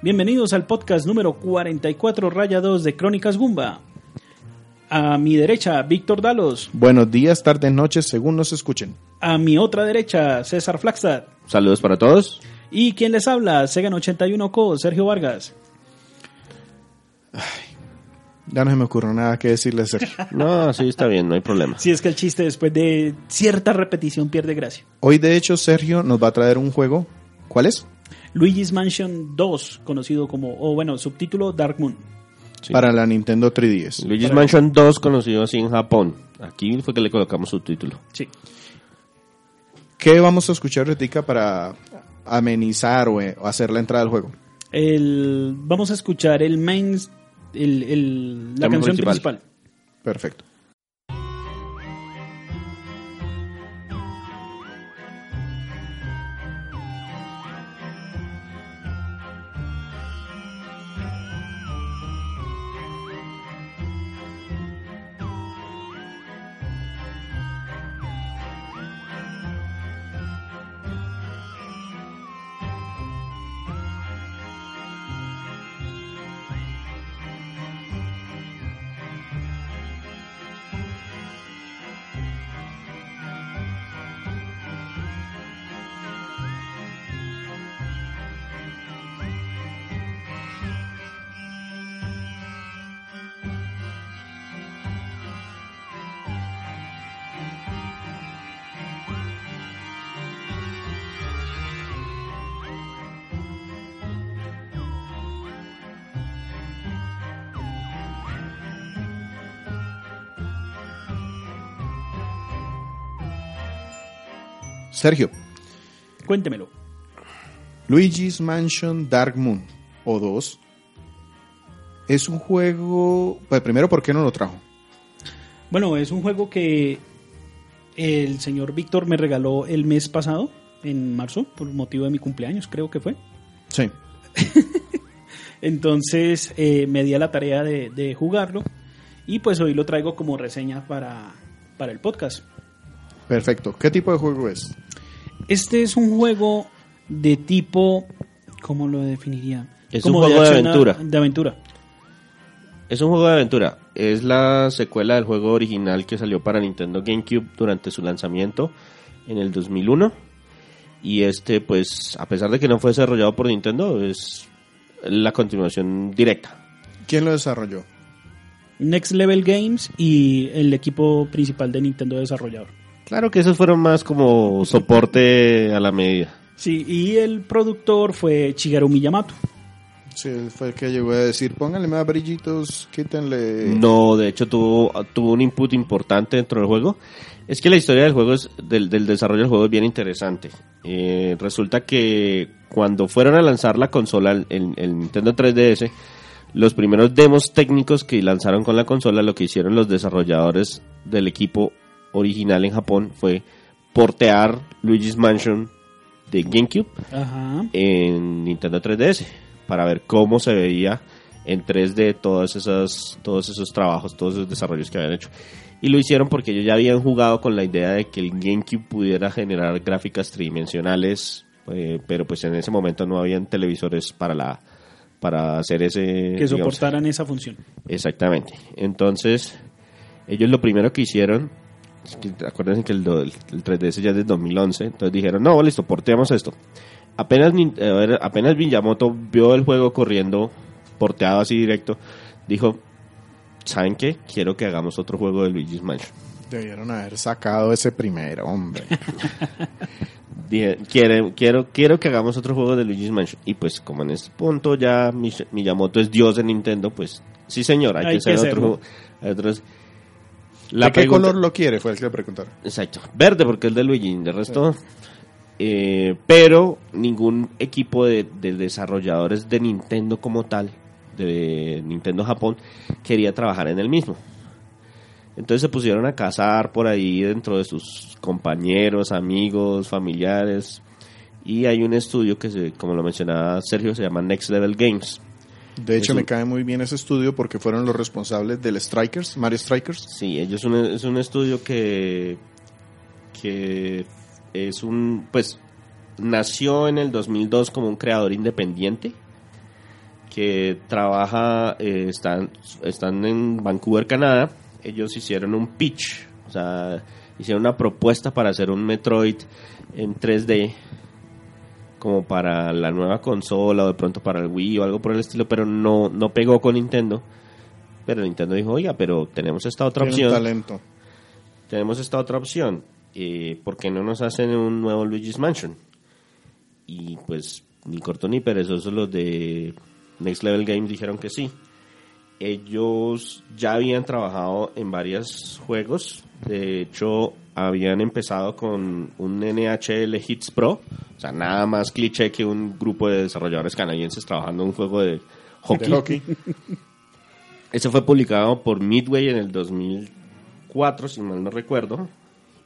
Bienvenidos al podcast número 44 raya 2 de Crónicas Gumba. A mi derecha, Víctor Dalos. Buenos días, tardes, noches, según nos escuchen. A mi otra derecha, César Flagstad. Saludos para todos. Y quien les habla, Segan81Co, Sergio Vargas. Ya no se me ocurre nada que decirle a Sergio. No, sí, está bien, no hay problema. Si es que el chiste después de cierta repetición pierde gracia. Hoy, de hecho, Sergio nos va a traer un juego. ¿Cuál es? Luigi's Mansion 2, conocido como, o bueno, subtítulo Dark Moon. Sí. Para la Nintendo 3DS. Luigi's Mansion 2, conocido así en Japón. Aquí fue que le colocamos su título. Sí. ¿Qué vamos a escuchar ahorita para amenizar o, eh, o hacer la entrada al juego? El, vamos a escuchar el main, el, el- la Tema canción principal. principal. Perfecto. Sergio, Cuéntemelo. Luigi's Mansion Dark Moon o 2 es un juego. Pues primero, ¿por qué no lo trajo? Bueno, es un juego que el señor Víctor me regaló el mes pasado, en marzo, por motivo de mi cumpleaños, creo que fue. Sí. Entonces eh, me di a la tarea de, de jugarlo y pues hoy lo traigo como reseña para, para el podcast. Perfecto. ¿Qué tipo de juego es? Este es un juego de tipo, ¿cómo lo definiría? Es Como un juego de a- aventura. De aventura. Es un juego de aventura. Es la secuela del juego original que salió para Nintendo GameCube durante su lanzamiento en el 2001. Y este, pues, a pesar de que no fue desarrollado por Nintendo, es la continuación directa. ¿Quién lo desarrolló? Next Level Games y el equipo principal de Nintendo desarrollador. Claro que esos fueron más como soporte a la medida. Sí, y el productor fue Shigeru Miyamoto. Sí, fue el que llegó a decir, pónganle más brillitos, quítenle... No, de hecho tuvo, tuvo un input importante dentro del juego. Es que la historia del juego es, del, del desarrollo del juego es bien interesante. Eh, resulta que cuando fueron a lanzar la consola, el, el- el Nintendo 3DS, los primeros demos técnicos que lanzaron con la consola, lo que hicieron los desarrolladores del equipo original en Japón fue portear Luigi's Mansion de GameCube Ajá. en Nintendo 3DS para ver cómo se veía en 3D todos esos, todos esos trabajos, todos esos desarrollos que habían hecho. Y lo hicieron porque ellos ya habían jugado con la idea de que el GameCube pudiera generar gráficas tridimensionales, eh, pero pues en ese momento no habían televisores para la para hacer ese Que digamos, soportaran esa función. Exactamente. Entonces, ellos lo primero que hicieron, acuérdense que el, el 3DS ya es de 2011, entonces dijeron, no, listo, porteamos esto. Apenas, apenas Miyamoto vio el juego corriendo, porteado así directo, dijo, ¿saben qué? Quiero que hagamos otro juego de Luigi's Mansion. Debieron haber sacado ese primero, hombre. Dije, quiero, quiero, quiero que hagamos otro juego de Luigi's Mansion. Y pues como en este punto ya Miyamoto es dios de Nintendo, pues sí señor, hay, Hay que hacer que otro juego. ¿De qué pregunta- color lo quiere? Fue el que le preguntaron. Exacto, verde porque es de Luigi, de resto... eh, pero ningún equipo de, de desarrolladores de Nintendo como tal, de Nintendo Japón, quería trabajar en el mismo. Entonces se pusieron a cazar por ahí dentro de sus compañeros, amigos, familiares. Y hay un estudio que, se, como lo mencionaba Sergio, se llama Next Level Games. De hecho, me cae muy bien ese estudio porque fueron los responsables del Strikers, Mario Strikers. Sí, ellos un- es un estudio que, que es un, pues, nació en el 2002 como un creador independiente que trabaja, eh, están, están en Vancouver, Canadá. Ellos hicieron un pitch, o sea, hicieron una propuesta para hacer un Metroid en 3D como para la nueva consola o de pronto para el Wii o algo por el estilo, pero no, no pegó con Nintendo. Pero Nintendo dijo, oiga, pero tenemos esta otra Tiene opción. talento. Tenemos esta otra opción. Eh, ¿Por qué no nos hacen un nuevo Luigi's Mansion? Y pues ni corto ni perezoso los de Next Level Games dijeron que sí. Ellos ya habían trabajado en varios juegos. De hecho, habían empezado con un NHL Hits Pro. O sea, nada más cliché que un grupo de desarrolladores canadienses trabajando en un juego de hockey. De hockey. Ese fue publicado por Midway en el 2004, si mal no recuerdo.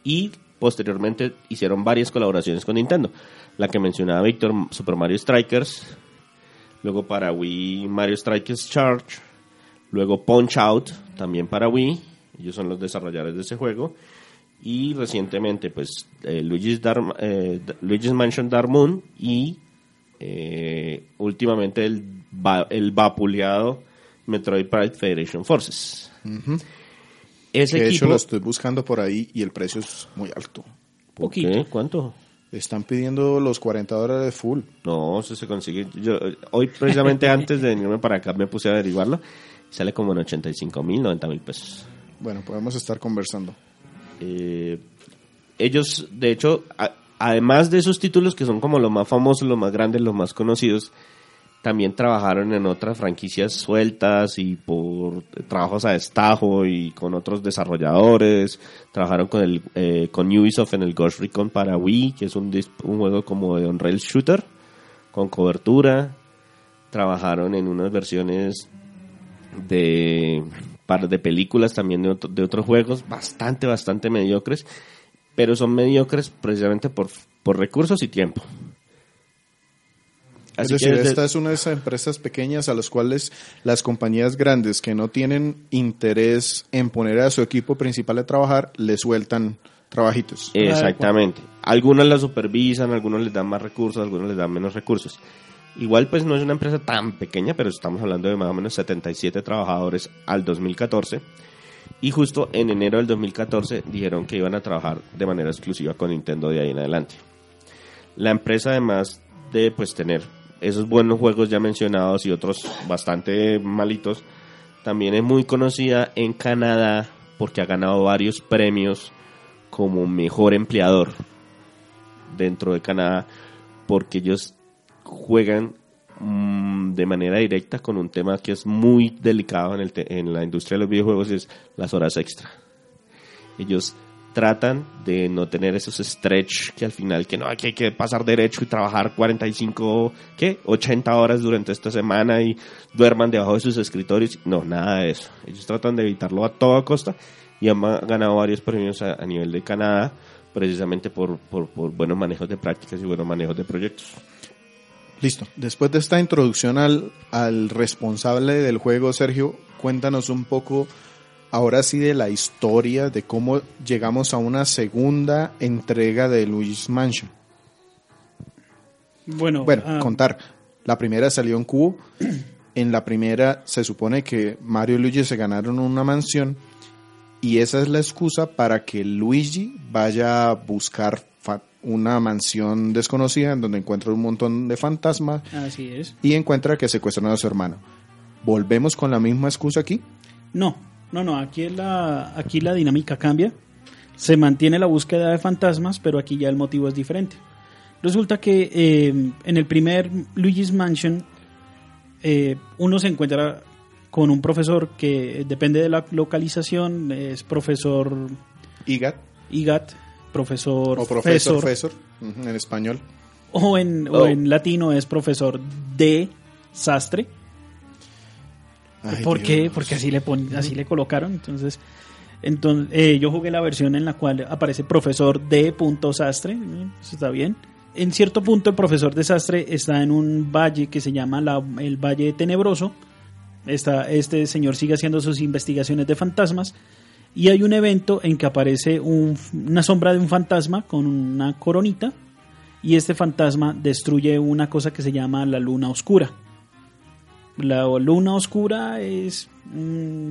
Y posteriormente hicieron varias colaboraciones con Nintendo. La que mencionaba Víctor, Super Mario Strikers. Luego para Wii, Mario Strikers Charge. Luego Punch Out, también para Wii. Ellos son los desarrolladores de ese juego. Y recientemente, pues, eh, Luigi's, Dark- eh, Luigi's Mansion Dark Moon. Y eh, últimamente el, va- el vapuleado Metroid Pride Federation Forces. Ese Que de hecho equipo... lo estoy buscando por ahí y el precio es muy alto. ¿Por Poquito. qué? ¿Cuánto? Están pidiendo los 40 dólares full. No, eso se consigue. Yo, hoy, precisamente antes de venirme para acá, me puse a averiguarlo. Sale como en 85 mil, 90 mil pesos. Bueno, podemos estar conversando. Eh, ellos, de hecho, además de esos títulos que son como los más famosos, los más grandes, los más conocidos, también trabajaron en otras franquicias sueltas y por trabajos a destajo y con otros desarrolladores. Trabajaron con el eh, con Ubisoft en el Ghost Recon para Wii, que es un, un juego como de on-rail shooter con cobertura. Trabajaron en unas versiones de par de películas también de, otro- de otros juegos bastante bastante mediocres pero son mediocres precisamente por, por recursos y tiempo Es Así decir, desde- esta es una de esas empresas pequeñas a las cuales las compañías grandes que no tienen interés en poner a su equipo principal a trabajar, le sueltan trabajitos. Exactamente. Algunos la supervisan, algunos les dan más recursos, algunos les dan menos recursos. Igual pues no es una empresa tan pequeña, pero estamos hablando de más o menos 77 trabajadores al 2014. Y justo en enero del 2014 dijeron que iban a trabajar de manera exclusiva con Nintendo de ahí en adelante. La empresa además de pues tener esos buenos juegos ya mencionados y otros bastante malitos, también es muy conocida en Canadá porque ha ganado varios premios como mejor empleador dentro de Canadá porque ellos juegan mm, de manera directa con un tema que es muy delicado en, el te- en la industria de los videojuegos y es las horas extra. Ellos tratan de no tener esos stretch que al final que no, aquí hay que pasar derecho y trabajar 45, ¿qué? 80 horas durante esta semana y duerman debajo de sus escritorios. No, nada de eso. Ellos tratan de evitarlo a toda costa y han ganado varios premios a, a nivel de Canadá precisamente por, por, por buenos manejos de prácticas y buenos manejos de proyectos. Listo. Después de esta introducción al, al responsable del juego, Sergio, cuéntanos un poco ahora sí de la historia de cómo llegamos a una segunda entrega de Luigi's Mansion. Bueno, Bueno, ah, contar. La primera salió en cubo. En la primera se supone que Mario y Luigi se ganaron una mansión y esa es la excusa para que Luigi vaya a buscar una mansión desconocida en donde encuentra un montón de fantasmas así es. y encuentra que secuestran a su hermano. ¿Volvemos con la misma excusa aquí? No, no, no, aquí la, aquí la dinámica cambia. Se mantiene la búsqueda de fantasmas, pero aquí ya el motivo es diferente. Resulta que eh, en el primer Luigi's Mansion eh, uno se encuentra con un profesor que depende de la localización, es profesor IGAT IGAT, profesor o profesor, Fesor, Fesor, ujú, en español. o en, o Oh. en latino es profesor de Sastre. Ay, ¿Por qué? Porque así le pon- así le colocaron. Entonces, entonces eh, yo jugué la versión en la cual aparece profesor de punto sastre. Eso está bien. En cierto punto, el profesor de sastre está en un valle que se llama la- el Valle Tenebroso. Está, este señor sigue haciendo sus investigaciones de fantasmas. Y hay un evento en que aparece un- una sombra de un fantasma con una coronita. Y este fantasma destruye una cosa que se llama la luna oscura. La luna oscura es... mm,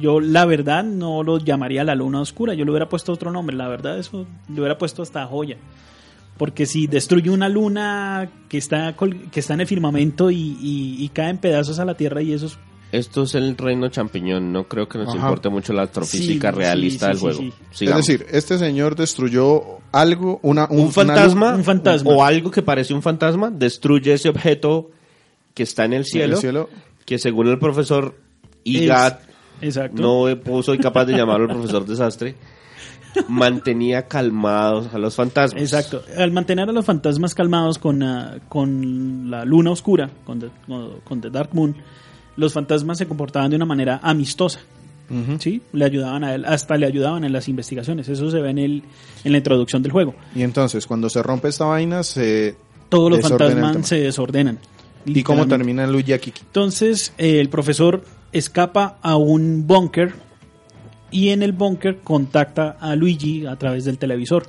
yo la verdad no lo llamaría la luna oscura, yo le hubiera puesto otro nombre, la verdad eso le hubiera puesto hasta joya. Porque si destruye una luna que está, que está en el firmamento y, y- cae en pedazos a la Tierra y eso es Esto es el reino champiñón, no creo que nos Ajá. importe mucho la astrofísica Sí, realista sí, del sí, juego. sí, sí. Sigamos. Es decir, este señor destruyó algo, una, un, un fantasma, una- un fantasma. o algo que parece un fantasma, destruye ese objeto que está en el en cielo, el cielo. que según el profesor Igat, no he- soy capaz de llamarlo el profesor desastre, mantenía calmados a los fantasmas. Exacto. Al mantener a los fantasmas calmados con, ah, con la luna oscura, con the, con- con The Dark Moon, los fantasmas se comportaban de una manera amistosa. ¿sí? Le ayudaban a él, hasta le ayudaban en las investigaciones. Eso se ve en, el, en la introducción del juego. Y entonces, cuando se rompe esta vaina, se Todos los fantasmas se desordenan. ¿Y cómo termina Luigi? Entonces, eh, el profesor escapa a un búnker y en el búnker contacta a Luigi a través del televisor.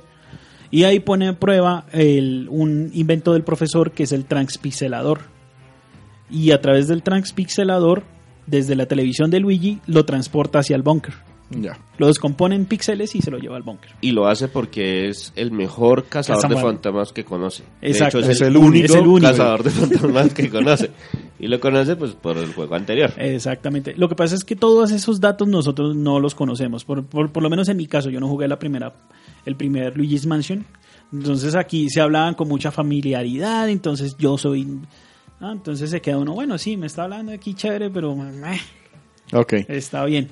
Y ahí pone en prueba el- un invento del profesor que es el transpixelador. Y a través del transpixelador, desde la televisión de Luigi, lo transporta hacia el búnker. Ya. Lo descompone en píxeles y se lo lleva al búnker. Y lo hace porque es el mejor cazador de fantasmas que conoce. Exacto. De hecho, es, Es el, único Es el único. cazador de fantasmas que conoce. Y lo conoce pues por el juego anterior. Exactamente. Lo que pasa es que todos esos datos nosotros no los conocemos. Por, por, por lo menos en mi caso, yo no jugué la primera, el primer Luigi's Mansion. Entonces aquí se hablaban con mucha familiaridad. Entonces yo soy. Ah, entonces se queda uno, bueno, sí, me está hablando aquí chévere, pero eh, Ok. está bien.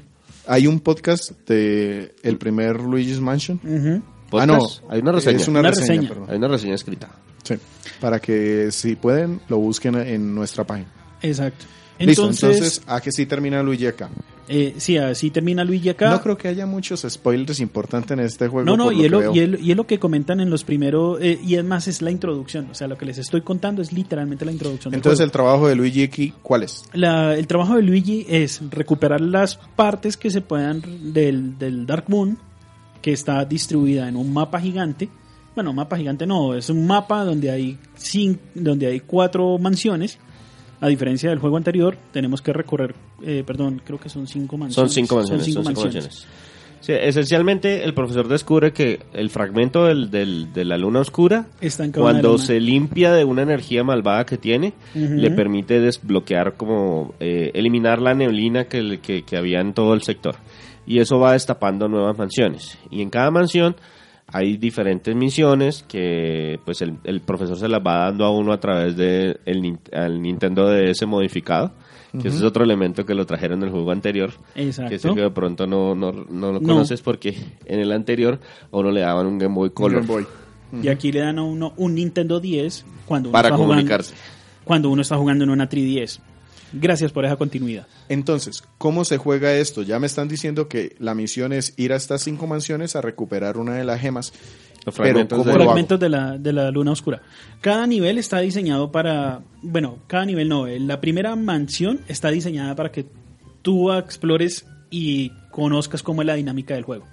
Hay un podcast de el primer Luigi's Mansion. Ujú. Ah, no. Hay una reseña. Es una, Una reseña, reseña. perdón. Hay una reseña escrita. Sí. Para que si pueden, lo busquen en nuestra página. Exacto. Listo, Entonces, entonces, ¿a que sí termina Luigi acá? Eh, sí, así termina Luigi acá. No creo que haya muchos spoilers importantes en este juego. No, no, y lo es lo, y, y es lo que comentan en los primeros, eh, y es más, es la introducción, o sea, lo que les estoy contando es literalmente la introducción. del Entonces, juego. el trabajo de Luigi aquí, ¿cuál es? La- el trabajo de Luigi es recuperar las partes que se puedan del, del Dark Moon, que está distribuida en un mapa gigante. Bueno, mapa gigante no, es un mapa donde hay, cin- donde hay cuatro mansiones. A diferencia del juego anterior, tenemos que recorrer, eh, perdón, creo que son cinco Son mansiones. cinco mansiones. cinco son cinco mansiones. mansiones. Sí, esencialmente, el profesor descubre que el fragmento del, del- de la luna oscura, Está en cuando se limpia de una energía malvada que tiene, le permite desbloquear, como eh, eliminar la neblina que, que había en todo el sector. Y eso va destapando nuevas mansiones. Y en cada mansión hay diferentes misiones que pues el, el profesor se las va dando a uno a través de el, Nintendo DS modificado. Que ese es otro elemento que lo trajeron del juego anterior. Exacto. Que sé que de pronto no, no, no lo No. conoces porque en el anterior a uno le daban un Game Boy Color Game Boy. Y aquí le dan a uno un Nintendo 10 cuando uno para está jugando- comunicarse. cuando uno está jugando en una 3DS. Gracias por esa continuidad. Entonces, ¿cómo se juega esto? Ya me están diciendo que la misión es ir a estas cinco mansiones a recuperar una de las gemas. Los Pero, fragmentos. Fragmentos de la, de la luna oscura. Cada nivel está diseñado para. Bueno, cada nivel no. eh, La primera mansión está diseñada para que tú explores y conozcas cómo es la dinámica del juego.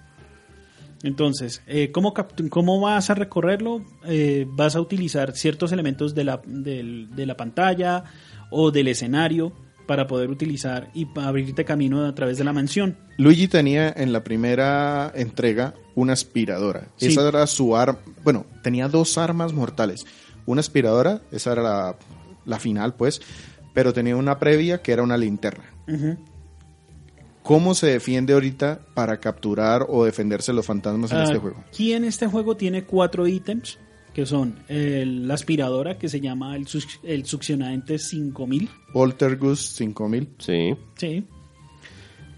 Entonces, eh, ¿cómo, ¿cómo vas a recorrerlo? Eh, vas a utilizar ciertos elementos de la, de la pantalla o del escenario para poder utilizar y abrirte camino a través de la mansión. Luigi tenía en la primera entrega una aspiradora. Sí. Esa era su arma. Bueno, tenía dos armas mortales. Una aspiradora, esa era la, la final, pues. Pero tenía una previa que era una linterna. ¿Cómo se defiende ahorita para capturar o defenderse los fantasmas en Ah, este juego? Aquí en este juego tiene cuatro ítems que son el- la aspiradora que se llama el, el succionante 5000. Poltergust 5000. Sí. Sí.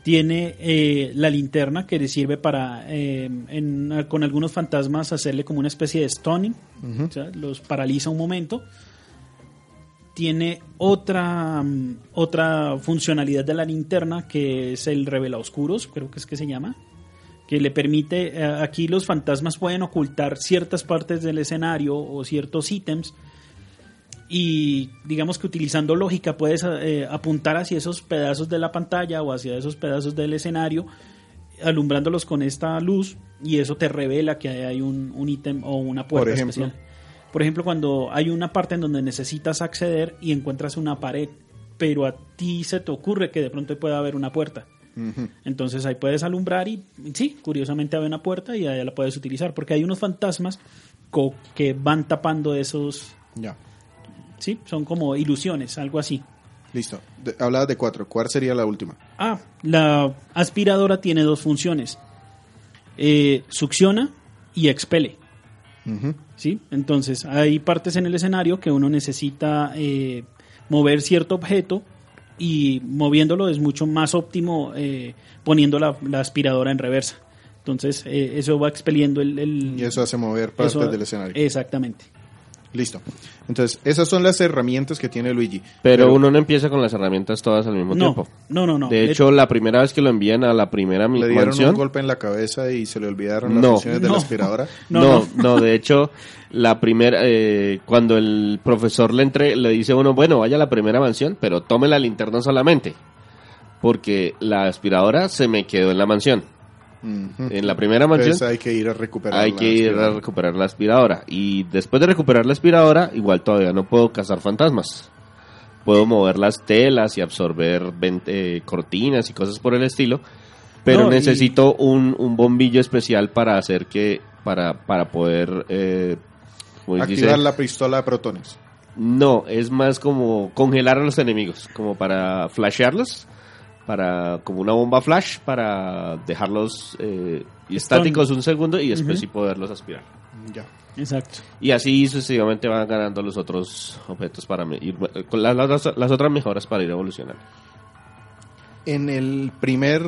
Tiene eh, la linterna que le sirve para, eh, en- con algunos fantasmas, hacerle como una especie de stunning. O sea, los paraliza un momento. Tiene otra, mm, otra funcionalidad de la linterna que es el revela oscuros, creo que es que se llama. Que le permite, eh, aquí los fantasmas pueden ocultar ciertas partes del escenario o ciertos ítems y digamos que utilizando lógica puedes eh, apuntar hacia esos pedazos de la pantalla o hacia esos pedazos del escenario alumbrándolos con esta luz y eso te revela que hay un, un ítem o una puerta Por ejemplo. especial. Por ejemplo, cuando hay una parte en donde necesitas acceder y encuentras una pared pero a ti se te ocurre que de pronto puede haber una puerta. Entonces ahí puedes alumbrar y sí, curiosamente hay una puerta y allá la puedes utilizar, porque hay unos fantasmas que van tapando esos... Ya. Sí, son como ilusiones, algo así. Listo. hablabas de cuatro. ¿Cuál sería la última? Ah, la aspiradora tiene dos funciones. Eh, succiona y expele. ¿Sí? Entonces, hay partes en el escenario que uno necesita eh, mover cierto objeto y moviéndolo es mucho más óptimo eh, poniendo la, aspiradora en reversa. Entonces, eso va expeliendo el, Y eso hace mover partes del escenario. Exactamente. Listo. Entonces, esas son las herramientas que tiene Luigi. Pero, uno no empieza con las herramientas todas al mismo tiempo. No, no, no. De hecho, la primera vez que lo envían a la primera ¿Le dieron un golpe en la cabeza y se le olvidaron las funciones de la aspiradora? No, no, de hecho, la primera, eh, cuando el profesor le entre, le dice uno, bueno, vaya a la primera mansión, pero tome la linterna solamente. Porque la aspiradora se me quedó en la mansión. En la primera mansión. hay que ir a recuperar. Hay que ir a recuperar la aspiradora. Y después de recuperar la aspiradora, igual todavía no puedo cazar fantasmas. Puedo mover las telas y absorber eh, cortinas y cosas por el estilo. Pero necesito un, bombillo especial para hacer que. Para, para poder. Eh, Activar la pistola de protones. No, es más como congelar a los enemigos. Como para flashearlos para como una bomba flash para dejarlos eh, estáticos un segundo y después sí poderlos aspirar. Ya. Exacto. Y así sucesivamente van ganando los otros objetos para ir con las, las, otras mejoras para ir evolucionando. En el primer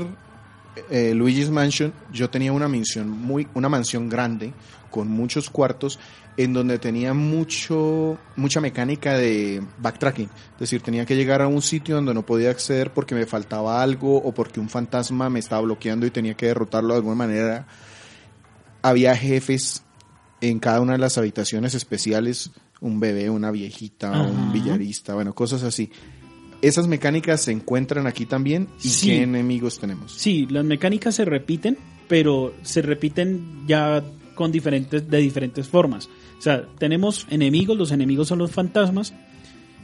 eh, Luigi's Mansion yo tenía una mansión muy una mansión grande con muchos cuartos en donde tenía mucho, mucha mecánica de backtracking. Es decir, tenía que llegar a un sitio donde no podía acceder porque me faltaba algo o porque un fantasma me estaba bloqueando y tenía que derrotarlo de alguna manera. Había jefes en cada una de las habitaciones especiales, un bebé, una viejita, un billarista, bueno, cosas así. ¿Esas mecánicas se encuentran aquí también? ¿Y qué enemigos tenemos? Sí, las mecánicas se repiten, pero se repiten ya con diferentes, de diferentes formas. O sea, tenemos enemigos, los enemigos son los fantasmas,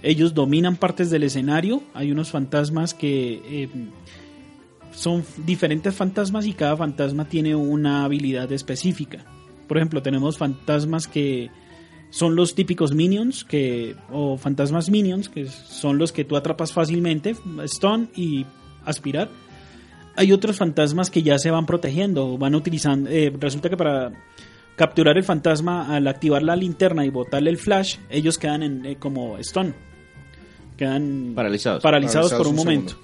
ellos dominan partes del escenario, hay unos fantasmas que eh, son diferentes fantasmas y cada fantasma tiene una habilidad específica. Por ejemplo, tenemos fantasmas que son los típicos minions que o fantasmas minions que son los que tú atrapas fácilmente, stone y aspirar. Hay otros fantasmas que ya se van protegiendo, van utilizando. Eh, resulta que para capturar el fantasma al activar la linterna y botarle el flash, ellos quedan en, eh, como stone. Quedan paralizados, paralizados, por un, momento.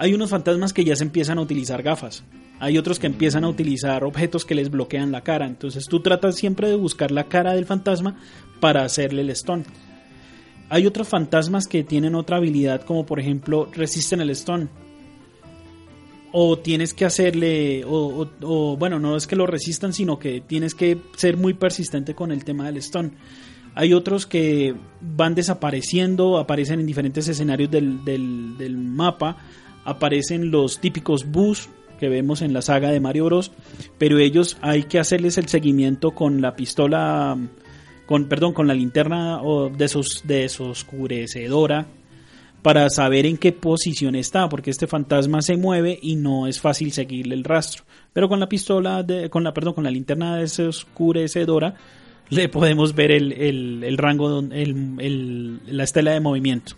Hay unos fantasmas que ya se empiezan a utilizar gafas. Hay otros que empiezan a utilizar objetos que les bloquean la cara. Entonces tú tratas siempre de buscar la cara del fantasma para hacerle el stone. Hay otros fantasmas que tienen otra habilidad, como por ejemplo resisten el stone o tienes que hacerle, o, bueno, no es que lo resistan, sino que tienes que ser muy persistente con el tema del stone. Hay otros que van desapareciendo, aparecen en diferentes escenarios del, del, mapa, aparecen los típicos bus que vemos en la saga de Mario Bros, pero ellos hay que hacerles el seguimiento con la pistola, con perdón, con la linterna de, sus, de oscurecedora para saber en qué posición está, porque este fantasma se mueve y no es fácil seguirle el rastro. Pero con la pistola, de, con la, perdón, con la linterna de oscurecedora, le podemos ver el, el, rango, el, la estela de movimiento.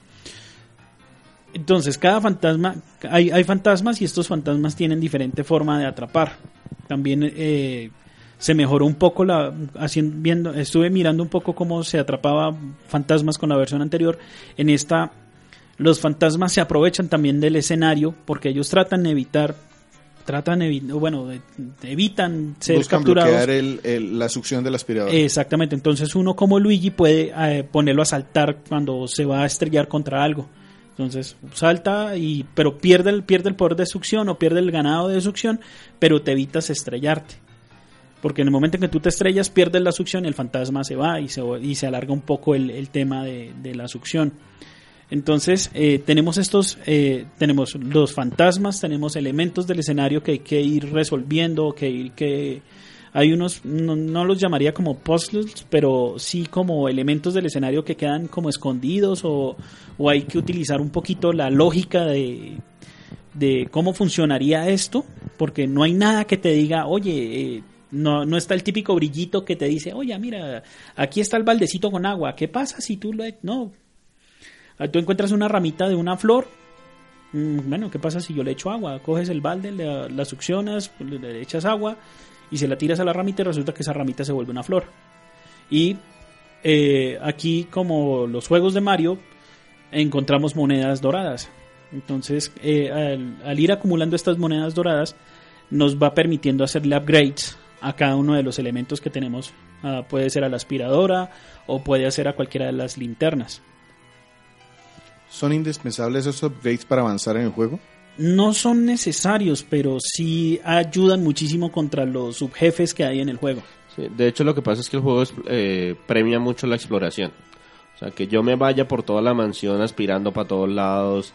Entonces, cada fantasma, hay, hay, fantasmas y estos fantasmas tienen diferente forma de atrapar. También eh, se mejoró un poco la, haciendo, viendo, estuve mirando un poco cómo se atrapaba fantasmas con la versión anterior. En esta los fantasmas se aprovechan también del escenario porque ellos tratan de evitar tratan bueno evitan ser Buscan capturados bloquear la succión del aspirador exactamente entonces uno como Luigi puede eh, ponerlo a saltar cuando se va a estrellar contra algo entonces salta y pero pierde el pierde el poder de succión o pierde el ganado de succión pero te evitas estrellarte. Porque en el momento en que tú te estrellas pierdes la succión y el fantasma se va y se, y se alarga un poco el, tema de, de la succión. Entonces, eh, tenemos estos, eh, tenemos los fantasmas, tenemos elementos del escenario que hay que ir resolviendo, que hay que hay unos, no, no los llamaría como puzzles, pero sí como elementos del escenario que quedan como escondidos o, o hay que utilizar un poquito la lógica de, de cómo funcionaría esto, porque no hay nada que te diga, oye, eh, no, no está el típico brillito que te dice, oye, mira, aquí está el baldecito con agua, ¿qué pasa si tú lo... No, Ah, tú encuentras una ramita de una flor, mm, bueno, ¿qué pasa si yo le echo agua? Coges el balde, le- la succionas, le echas agua y se la tiras a la ramita y resulta que esa ramita se vuelve una flor. Y eh, aquí, como los juegos de Mario, encontramos monedas doradas. Entonces, eh, al, ir acumulando estas monedas doradas, nos va permitiendo hacerle upgrades a cada uno de los elementos que tenemos. Ah, puede ser a la aspiradora o puede ser a cualquiera de las linternas. ¿Son indispensables esos upgrades para avanzar en el juego? No son necesarios, pero sí ayudan muchísimo contra los subjefes que hay en el juego. Sí, de hecho, lo que pasa es que el juego es- eh, premia mucho la exploración. O sea, que yo me vaya por toda la mansión aspirando para todos lados.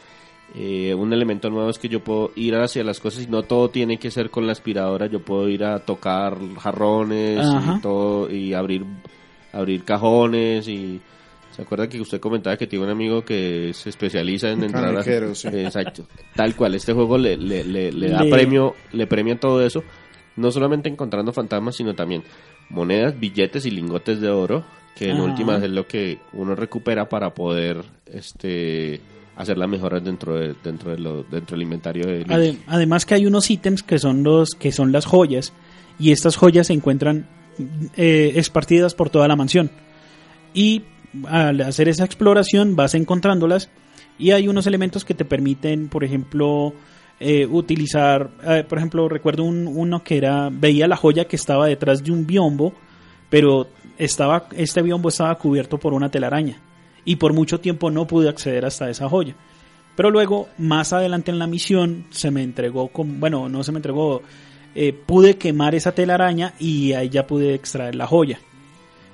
Eh, un elemento nuevo es que yo puedo ir hacia las cosas y no todo tiene que ser con la aspiradora. Yo puedo ir a tocar jarrones Ajá. y todo y abrir abrir cajones y se acuerda que usted comentaba que tiene un amigo que se especializa en entrar a... Sí. Exacto. Tal cual, este juego le, le, le, le da Le- premio, le premia todo eso, no solamente encontrando fantasmas, sino también monedas, billetes y lingotes de oro, que en Ajá. últimas es lo que uno recupera para poder este hacer las mejoras dentro de, dentro de lo, dentro del inventario de además que hay unos ítems que son los que son las joyas y estas joyas se encuentran eh, esparcidas por toda la mansión y al hacer esa exploración vas encontrándolas y hay unos elementos que te permiten por ejemplo eh, utilizar eh, por ejemplo recuerdo un, uno que era veía la joya que estaba detrás de un biombo pero estaba este biombo estaba cubierto por una telaraña y por mucho tiempo no pude acceder hasta esa joya pero luego, más adelante en la misión, se me entregó, con, bueno, no se me entregó, eh, pude quemar esa telaraña y ahí ya pude extraer la joya.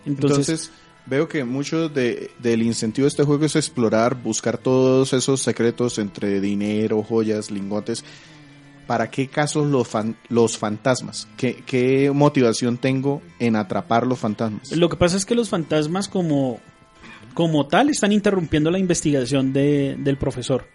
Entonces, Entonces, veo que mucho de, del incentivo de este juego es explorar, buscar todos esos secretos entre dinero, joyas, lingotes. ¿Para qué casos los, fan- los fantasmas? ¿Qué, ¿Qué motivación tengo en atrapar los fantasmas? lo que pasa es que los fantasmas como, como tal están interrumpiendo la investigación de- del profesor.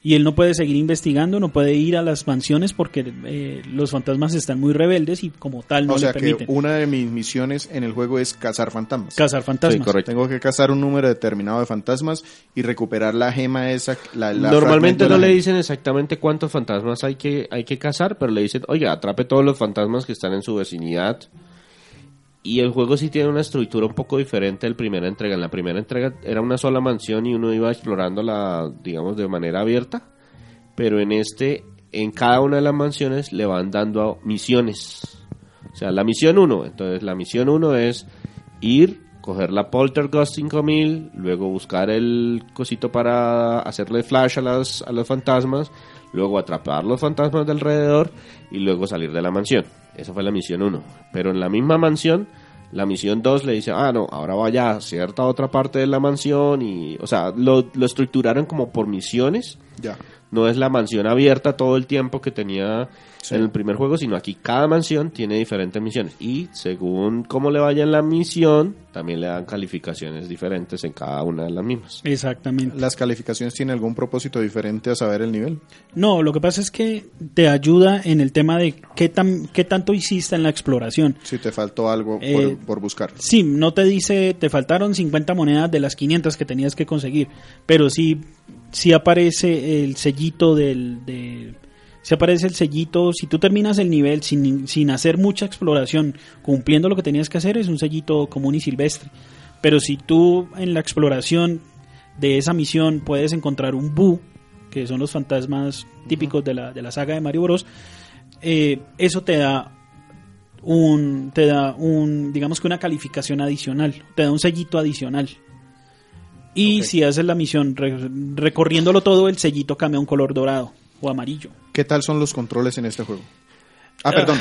Y él no puede seguir investigando, no puede ir a las mansiones porque eh, los fantasmas están muy rebeldes y como tal no o sea le que una de mis misiones en el juego es cazar fantasmas. cazar fantasmas. Sí, correcto. Tengo que cazar un número determinado de fantasmas y recuperar la gema esa. La, la Normalmente no la le dicen exactamente cuántos fantasmas hay que, hay que cazar, pero le dicen, oiga, atrape todos los fantasmas que están en su vecinidad. Y el juego sí tiene una estructura un poco diferente del primera entrega. En la primera entrega era una sola mansión y uno iba explorándola, digamos, de manera abierta. Pero en este, en cada una de las mansiones le van dando misiones. O sea, la misión 1. Entonces, la misión 1 es ir, coger la Poltergust 5000, luego buscar el cosito para hacerle flash a, las, a los fantasmas, luego atrapar los fantasmas de alrededor y luego salir de la mansión. Esa fue la misión 1. Pero en la misma mansión, la misión 2 le dice, ah, no, ahora vaya a cierta otra parte de la mansión y, o sea, lo, lo estructuraron como por misiones. Ya. No es la mansión abierta todo el tiempo que tenía Sí. en el primer juego, sino aquí cada mansión tiene diferentes misiones. Y según cómo le vaya en la misión, también le dan calificaciones diferentes en cada una de las mismas. Exactamente. ¿Las calificaciones tienen algún propósito diferente a saber el nivel? No, lo que pasa es que te ayuda en el tema de qué, tan, qué tanto hiciste en la exploración. Si te faltó algo Eh, por, por buscar. Sí, no te dice te faltaron 50 monedas de las 500 que tenías que conseguir, pero sí, sí aparece el sellito del... De, sí aparece el sellito, si tú terminas el nivel sin, sin hacer mucha exploración, cumpliendo lo que tenías que hacer, es un sellito común y silvestre. Pero si tú en la exploración de esa misión puedes encontrar un Bu, que son los fantasmas típicos de la, de la saga de Mario Bros, eh, eso te da un te da un digamos que una calificación adicional te da un sellito adicional. Y si haces la misión re- recorriéndolo todo el sellito cambia a un color dorado o amarillo ¿Qué tal son los controles en este juego? Ah, perdón.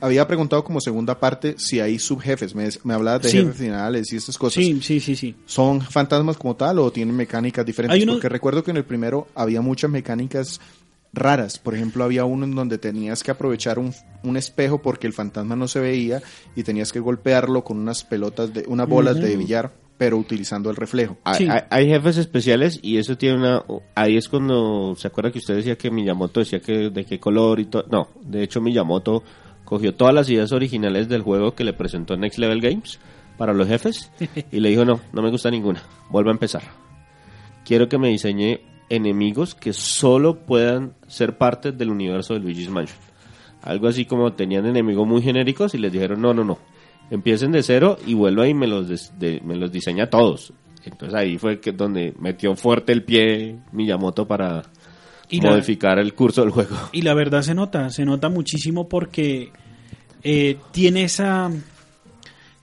Había preguntado como segunda parte si hay subjefes. Me, me hablabas de Sí. jefes finales y estas cosas. sí sí sí sí ¿Son fantasmas como tal o tienen mecánicas diferentes? Uno- Porque recuerdo que en el primero había muchas mecánicas raras. Por ejemplo, había uno en donde tenías que aprovechar un, un espejo porque el fantasma no se veía y tenías que golpearlo con unas pelotas, de unas bolas de billar, pero utilizando el reflejo. Hay, Sí. hay- hay jefes especiales y eso tiene una... Ahí es cuando... ¿Se acuerda que usted decía que Miyamoto decía que de qué color y todo? No, de hecho Miyamoto cogió todas las ideas originales del juego que le presentó Next Level Games para los jefes y le dijo, no, no me gusta ninguna, vuelva a empezar. Quiero que me diseñe enemigos que solo puedan ser parte del universo de Luigi's Mansion. Algo así como tenían enemigos muy genéricos y les dijeron, no, no, no, empiecen de cero y vuelva y me los, des- de- me los diseña todos. Entonces ahí fue que donde metió fuerte el pie Miyamoto para Y la- modificar el curso del juego. Y la verdad se nota, se nota muchísimo porque eh, tiene esa.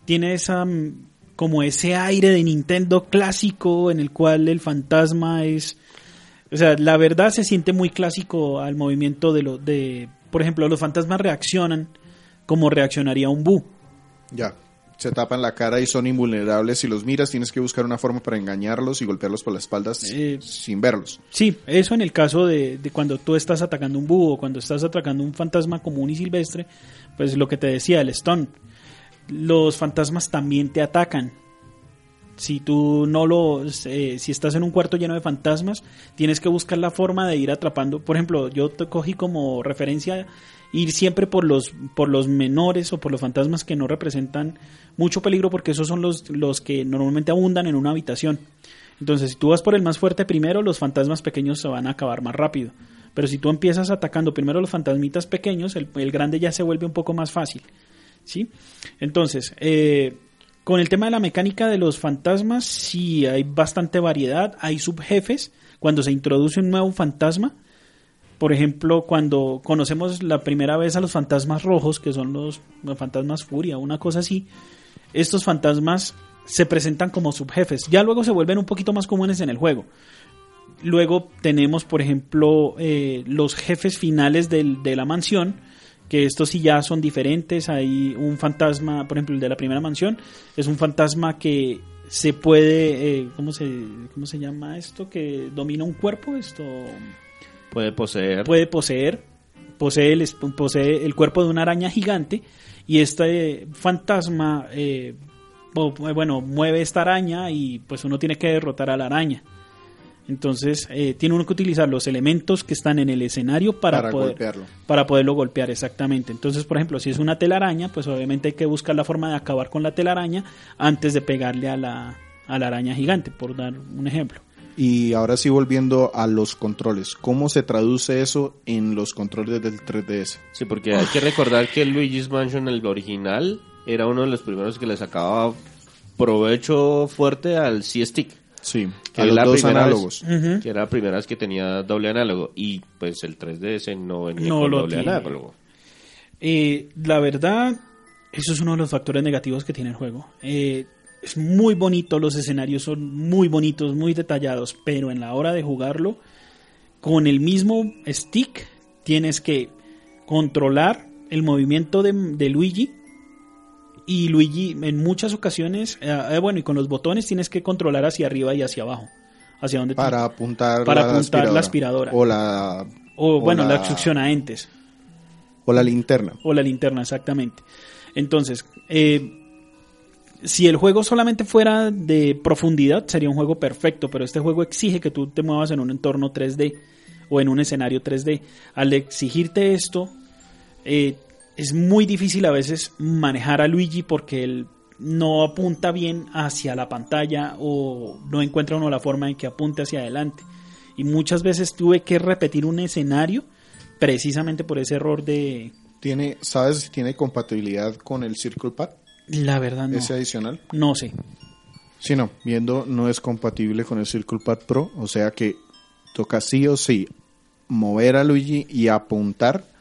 Tiene esa. mm, como ese aire de Nintendo clásico en el cual el fantasma es. O sea, la verdad se siente muy clásico al movimiento de lo. de Por ejemplo, los fantasmas reaccionan como reaccionaría un Bu. Ya. Se tapan la cara y son invulnerables. Si los miras, tienes que buscar una forma para engañarlos y golpearlos por la espalda Eh, sin verlos. Sí, eso en el caso de, de cuando tú estás atacando un búho, cuando estás atacando un fantasma común y silvestre, pues lo que te decía, el stun. Los fantasmas también te atacan. Si tú no lo, si estás en un cuarto lleno de fantasmas, tienes que buscar la forma de ir atrapando. Por ejemplo, yo te cogí como referencia ir siempre por los, por los menores o por los fantasmas que no representan mucho peligro, porque esos son los, los que normalmente abundan en una habitación. Entonces, si tú vas por el más fuerte primero, los fantasmas pequeños se van a acabar más rápido. Pero si tú empiezas atacando primero los fantasmitas pequeños, el, el grande ya se vuelve un poco más fácil. ¿Sí? Entonces, eh, con el tema de la mecánica de los fantasmas, sí hay bastante variedad. Hay subjefes. Cuando se introduce un nuevo fantasma, por ejemplo, cuando conocemos la primera vez a los fantasmas rojos, que son los, fantasmas furia, una cosa así, estos fantasmas se presentan como subjefes. Ya luego se vuelven un poquito más comunes en el juego. Luego tenemos, por ejemplo, eh, los jefes finales del- de la mansión, que estos sí ya son diferentes. Hay un fantasma, por ejemplo, el de la primera mansión, es un fantasma que se puede, eh, ¿cómo, se, ¿cómo se llama esto? Que domina un cuerpo, esto Puede poseer. puede poseer, posee el, posee el cuerpo de una araña gigante y este fantasma, eh, bueno, mueve esta araña y pues uno tiene que derrotar a la araña. Entonces eh, tiene uno que utilizar los elementos que están en el escenario para, Para poder, golpearlo. para poderlo golpear exactamente. Entonces, por ejemplo, si es una telaraña, pues obviamente hay que buscar la forma de acabar con la telaraña antes de pegarle a la, a la araña gigante, por dar un ejemplo. Y ahora sí volviendo a los controles. ¿Cómo se traduce eso en los controles del 3DS? Sí, porque hay que recordar que el Luigi's Mansion, el original, era uno de los primeros que le sacaba provecho fuerte al C-Stick. Sí, Que a los la dos análogos. Que era la primera vez que tenía doble análogo. Y pues el 3DS no venía No con lo doble tiene. análogo. Eh, la verdad, eso es uno de los factores negativos que tiene el juego. Eh, es muy bonito, los escenarios son muy bonitos, muy detallados, pero en la hora de jugarlo, con el mismo stick, tienes que controlar el movimiento de, de Luigi. Y Luigi, en muchas ocasiones, eh, eh, bueno, y con los botones tienes que controlar hacia arriba y hacia abajo. Hacia donde Para apuntar, Para la, apuntar la aspiradora. aspiradora. O la, O, o bueno, la, la- succión a entes. o la linterna. O la linterna, exactamente. Entonces, eh, si el juego solamente fuera de profundidad, sería un juego perfecto, pero este juego exige que tú te muevas en un entorno 3D o en un escenario 3D. Al exigirte esto, eh, es muy difícil a veces manejar a Luigi porque él no apunta bien hacia la pantalla o no encuentra uno la forma en que apunte hacia adelante. Y muchas veces tuve que repetir un escenario precisamente por ese error de... ¿Tiene, ¿Sabes si tiene compatibilidad con el Circle Pad? La verdad no. Ese adicional. No sé. Sí, no. Viendo, no es compatible con el Circle Pad Pro. O sea que toca sí o sí mover a Luigi y apuntar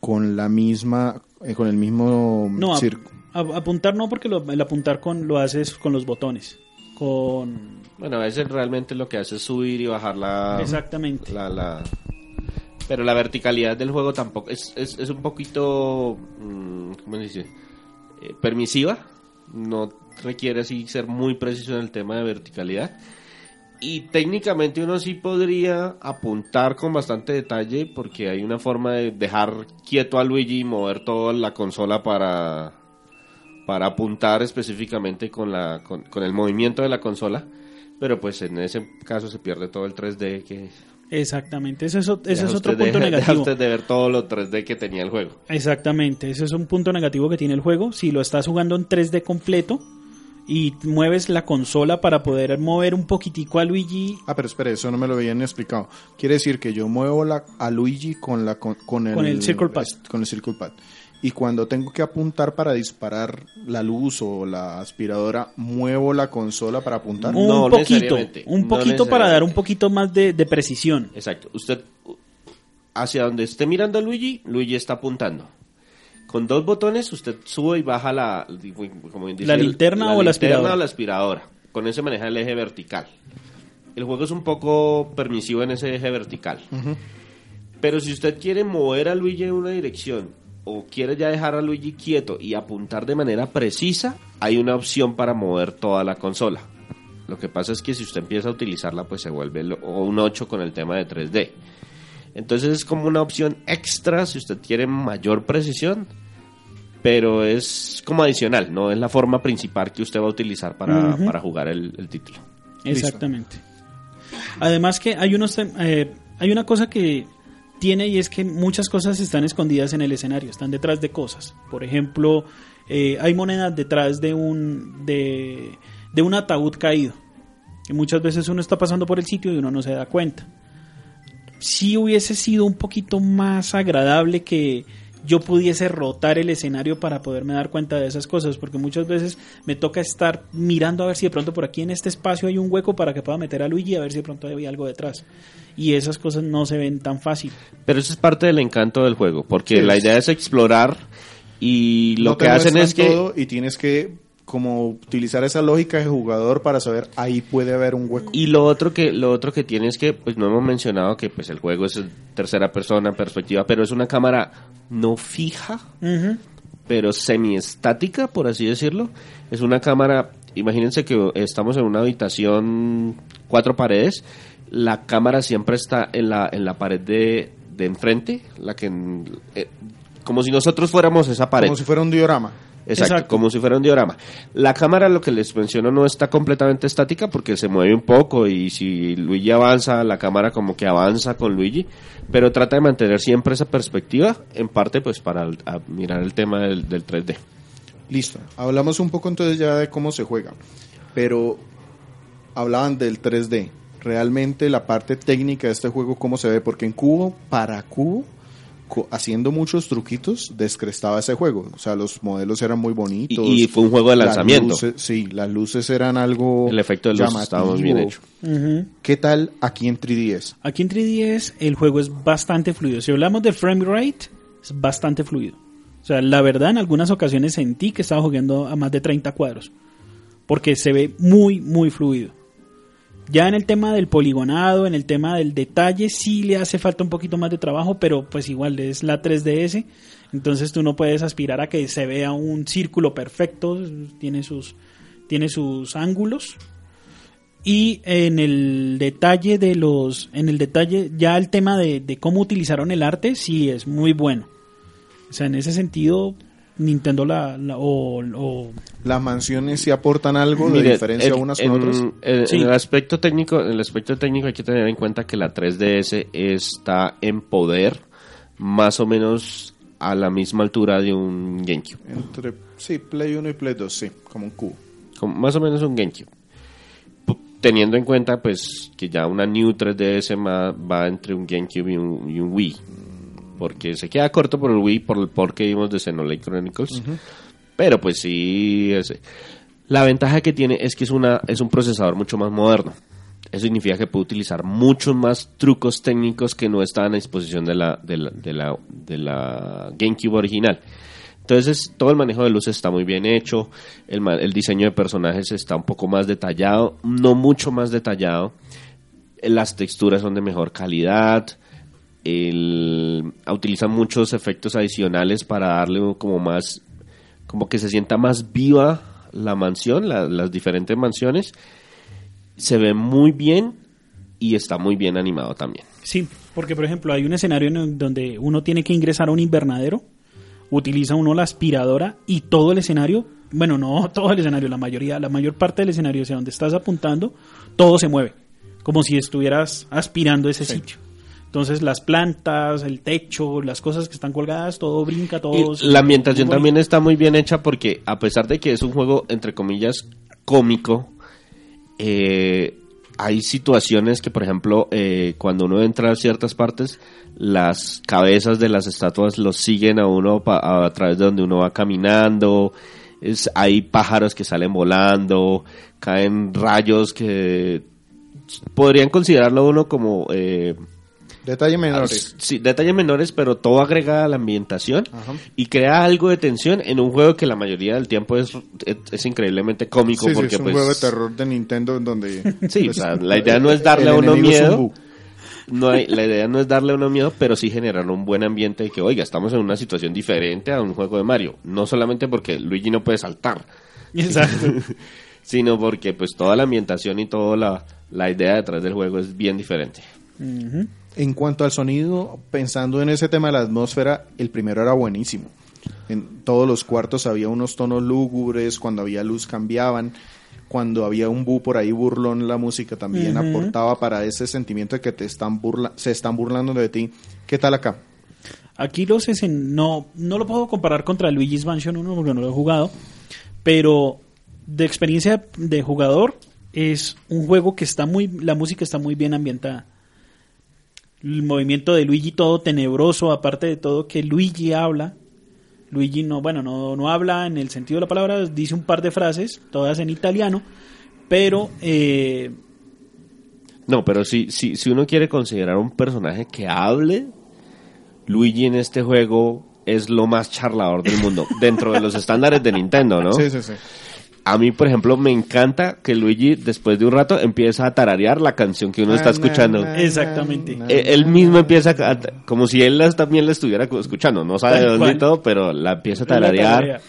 con la misma, eh, con el mismo No, circo. ap- apuntar no, porque lo- el apuntar con lo haces con los botones. Con. Bueno, a veces realmente lo que hace es subir y bajar la... Exactamente. la, la- Pero la verticalidad del juego tampoco es, es, es un poquito, mm, ¿cómo se dice? Eh, permisiva. No requiere así ser muy preciso en el tema de verticalidad. Y técnicamente uno sí podría apuntar con bastante detalle porque hay una forma de dejar quieto a Luigi y mover toda la consola para, para apuntar específicamente con, la, con, con el movimiento de la consola. Pero pues en ese caso se pierde todo el 3D que Exactamente, ese es, ese es otro punto de- deja negativo. usted de ver todo lo 3D que tenía el juego. Exactamente, ese es un punto negativo que tiene el juego. Si lo estás jugando en 3D completo y mueves la consola para poder mover un poquitico a Luigi Ah, pero espere, eso no me lo habían explicado. Quiere decir que yo muevo la, a Luigi con, la, con, con el, Con el Circle Pad. Con el Circle Pad. Y cuando tengo que apuntar para disparar la luz o la aspiradora, muevo la consola para apuntar. un No poquito, un no poquito para dar un poquito más de, de precisión. Exacto. Usted, hacia donde esté mirando a Luigi, Luigi está apuntando. Con dos botones, usted sube y baja la, como bien dice ¿La el- linterna o la aspiradora? o la aspiradora. Con eso maneja el eje vertical. El juego es un poco permisivo en ese eje vertical. Pero si usted quiere mover a Luigi en una dirección o quiere ya dejar a Luigi quieto y apuntar de manera precisa, hay una opción para mover toda la consola. Lo que pasa es que si usted empieza a utilizarla, pues se vuelve un 8 con el tema de 3D. Entonces es como una opción extra si usted quiere mayor precisión, pero es como adicional, no es la forma principal que usted va a utilizar para, para jugar el, el título. Exactamente. Además que hay unos tem- eh, hay una cosa que tiene y es que muchas cosas están escondidas en el escenario, están detrás de cosas. Por ejemplo, eh, hay monedas detrás de un de, de un ataúd caído. Que muchas veces uno está pasando por el sitio y uno no se da cuenta. Si hubiese sido un poquito más agradable que yo pudiese rotar el escenario para poderme dar cuenta de esas cosas, porque muchas veces me toca estar mirando a ver si de pronto por aquí en este espacio hay un hueco para que pueda meter a Luigi y a ver si de pronto hay algo detrás. Y esas cosas no se ven tan fácil. Pero eso es parte del encanto del juego, porque Sí, la idea es explorar y lo No que hacen es que... todo y tienes que como utilizar esa lógica de jugador para saber ahí puede haber un hueco. Y lo otro que lo otro que tiene es que pues no hemos mencionado que pues el juego es tercera persona, perspectiva, pero es una cámara no fija, Ujú. pero semiestática, por así decirlo. Es una cámara, imagínense que estamos en una habitación cuatro paredes, la cámara siempre está en la en la pared de, de enfrente, la que eh, como si nosotros fuéramos esa pared. Como si fuera un diorama. Exacto, Exacto. como si fuera un diorama. La cámara, lo que les menciono, no está completamente estática porque se mueve un poco y si Luigi avanza, la cámara como que avanza con Luigi, pero trata de mantener siempre esa perspectiva, en parte pues para mirar el tema del, del 3D. Listo. Hablamos un poco entonces ya de cómo se juega. Pero hablaban del 3D. Realmente la parte técnica de este juego, cómo se ve, porque en cubo, para cubo, haciendo muchos truquitos, descrestaba ese juego. O sea, los modelos eran muy bonitos. Y, y fue un juego de Las lanzamiento. luces- sí, las luces eran algo. El efecto de luz estaba muy bien hecho. ¿Qué tal aquí en 3DS? Aquí en 3DS el juego es bastante fluido. Si hablamos de frame rate, es bastante fluido. O sea, la verdad, en algunas ocasiones sentí que estaba jugando a más de 30 cuadros. Porque se ve muy, muy fluido. Ya en el tema del poligonado, en el tema del detalle, sí le hace falta un poquito más de trabajo, pero pues igual es la 3DS. Entonces tú no puedes aspirar a que se vea un círculo perfecto. Tiene sus, tiene sus ángulos y en el detalle de los en el detalle ya el tema de, de cómo utilizaron el arte sí es muy bueno o sea en ese sentido Nintendo la, la- o, o- ¿Las mansiones sí aportan algo de Mire, diferencia en- unas en, con otras? en- Sí. en el aspecto técnico, en el aspecto técnico hay que tener en cuenta que la 3DS está en poder más o menos a la misma altura de un GameCube. Entre, sí, Play 1 y Play 2, sí, como un cubo. como más o menos un GameCube. Teniendo en cuenta pues que ya una New 3DS ma- va entre un GameCube y un, y un Wii. Porque se queda corto por el Wii por el port que vimos de Xenoblade Chronicles. Pero pues sí, la ventaja que tiene es que es, una, es un procesador mucho más moderno. Eso significa que puede utilizar muchos más trucos técnicos que no estaban a disposición de la, de la, de la, de la GameCube original. Entonces, todo el manejo de luces está muy bien hecho, el, diseño de personajes está un poco más detallado, no mucho más detallado, las texturas son de mejor calidad, el, utilizan muchos efectos adicionales para darle como más, como que se sienta más viva la mansión, la- las diferentes mansiones. se ve muy bien y está muy bien animado también. Sí, porque por ejemplo hay un escenario en donde uno tiene que ingresar a un invernadero, utiliza uno la aspiradora y todo el escenario, bueno, no todo el escenario, la mayoría, la mayor parte del escenario hacia donde estás apuntando, todo se mueve, como si estuvieras aspirando ese sitio. Entonces las plantas, el techo, las cosas que están colgadas, todo brinca, todo... Y la ambientación también está muy bien hecha porque a pesar de que es un juego, entre comillas, cómico, eh, hay situaciones que, por ejemplo, eh, cuando uno entra a ciertas partes, las cabezas de las estatuas los siguen a uno a, a través de donde uno va caminando. Es, hay pájaros que salen volando, caen rayos que podrían considerarlo uno como... Eh, Detalles menores. Sí, detalles menores, pero todo agrega a la ambientación Ajá. y crea algo de tensión en un juego que la mayoría del tiempo es, es, es increíblemente cómico Sí, es un pues juego de terror de Nintendo en donde... Sí, pues, o sea, la idea no es darle a uno miedo. no hay, la idea no es darle a uno miedo, pero sí generar un buen ambiente de que, oiga, estamos en una situación diferente a un juego de Mario. No solamente porque Luigi no puede saltar, Exacto. sino porque pues toda la ambientación y toda la, la idea detrás del juego es bien diferente. Ujú. En cuanto al sonido, pensando en ese tema de la atmósfera, el primero era buenísimo. En todos los cuartos había unos tonos lúgubres, cuando había luz cambiaban, cuando había un bu por ahí burlón, la música también aportaba para ese sentimiento de que te están burla se están burlando de ti. ¿Qué tal acá? Aquí los escen- no, no lo puedo comparar contra Luigi's Mansion 1 porque no lo he jugado, pero de experiencia de jugador es un juego que está muy, la música está muy bien ambientada. El movimiento de Luigi todo tenebroso, aparte de todo que Luigi habla. Luigi no, bueno, no, no habla en el sentido de la palabra, dice un par de frases, todas en italiano, pero eh, No, pero si, si, si uno quiere considerar un personaje que hable, Luigi en este juego es lo más charlador del mundo, dentro de los estándares de Nintendo, ¿no? Sí, sí, sí. A mí, por ejemplo, me encanta que Luigi, después de un rato, empieza a tararear la canción que uno está escuchando. Exactamente. Eh, Él mismo empieza a, como si él también la estuviera escuchando. No sabe dónde y todo, pero la empieza a la tararear.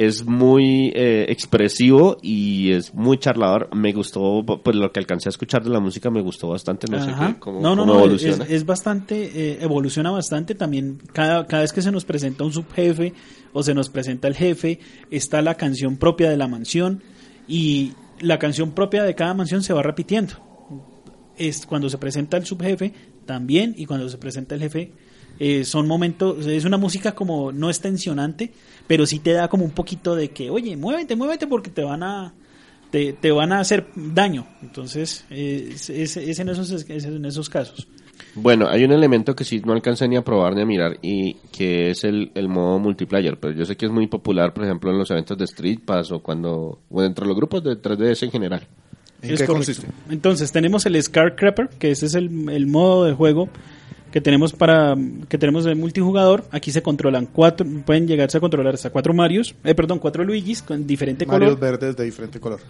Es muy eh, expresivo y es muy charlador. Me gustó, pues lo que alcancé a escuchar de la música me gustó bastante. No sé qué, cómo, no, no, cómo no, evoluciona. Es, es bastante, eh, evoluciona bastante también. Cada, cada vez que se nos presenta un subjefe o se nos presenta el jefe, está la canción propia de la mansión y la canción propia de cada mansión se va repitiendo. Es cuando se presenta el subjefe también y cuando se presenta el jefe eh, son momentos, es una música como no es tensionante, pero sí te da como un poquito de que, oye, muévete, muévete porque te van a te, te van a hacer daño. Entonces, eh, es, es- es en, esos, es en esos casos. Bueno, hay un elemento que sí no alcancé ni a probar ni a mirar y que es el, el modo multiplayer, pero yo sé que es muy popular, por ejemplo, en los eventos de Street Pass o cuando o entre los grupos de 3DS en general. ¿En Es qué correcto. consiste? Entonces, tenemos el Scar Crapper, que ese es el, el modo de juego que tenemos para que tenemos de multijugador. Aquí se controlan cuatro, pueden llegarse a controlar hasta cuatro Marios, eh, perdón, cuatro Luigis con diferente Marios color. verdes de diferente color.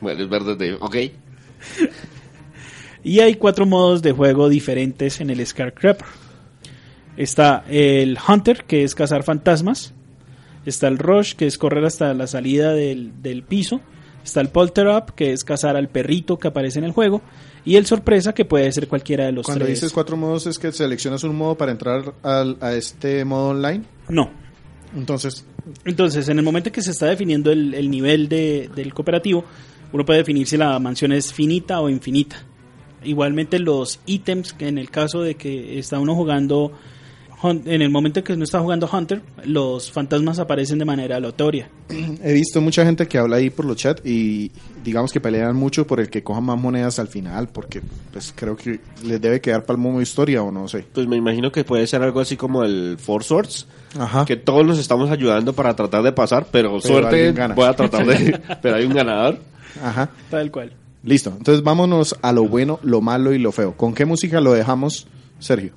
Bueno, es verdad de, ok. Y hay cuatro modos de juego diferentes en el Scar Crapper. Está el Hunter, que es cazar fantasmas. Está el Rush, que es correr hasta la salida del, del piso. Está el Polter Up, que es cazar al perrito que aparece en el juego. Y el Sorpresa, que puede ser cualquiera de los Cuando tres. dices cuatro modos es que seleccionas un modo para entrar al- a este modo online. No. Entonces, Entonces, en el momento que se está definiendo el, el nivel de- del cooperativo, uno puede definir si la mansión es finita o infinita. Igualmente los ítems, que en el caso de que está uno jugando, en el momento que no está jugando Hunter, los fantasmas aparecen de manera aleatoria. he visto mucha gente que habla ahí por los chats y digamos que pelean mucho por el que coja más monedas al final, porque pues creo que les debe quedar para el modo historia o no sé. Pues me imagino que puede ser algo así como el Four Swords, Ajá. que todos nos estamos ayudando para tratar de pasar, pero, Pero suerte voy a tratar de... pero hay un ganador. Ajá. Tal cual. Listo. Entonces vámonos a lo bueno, lo malo y lo feo. ¿Con qué música lo dejamos, Sergio?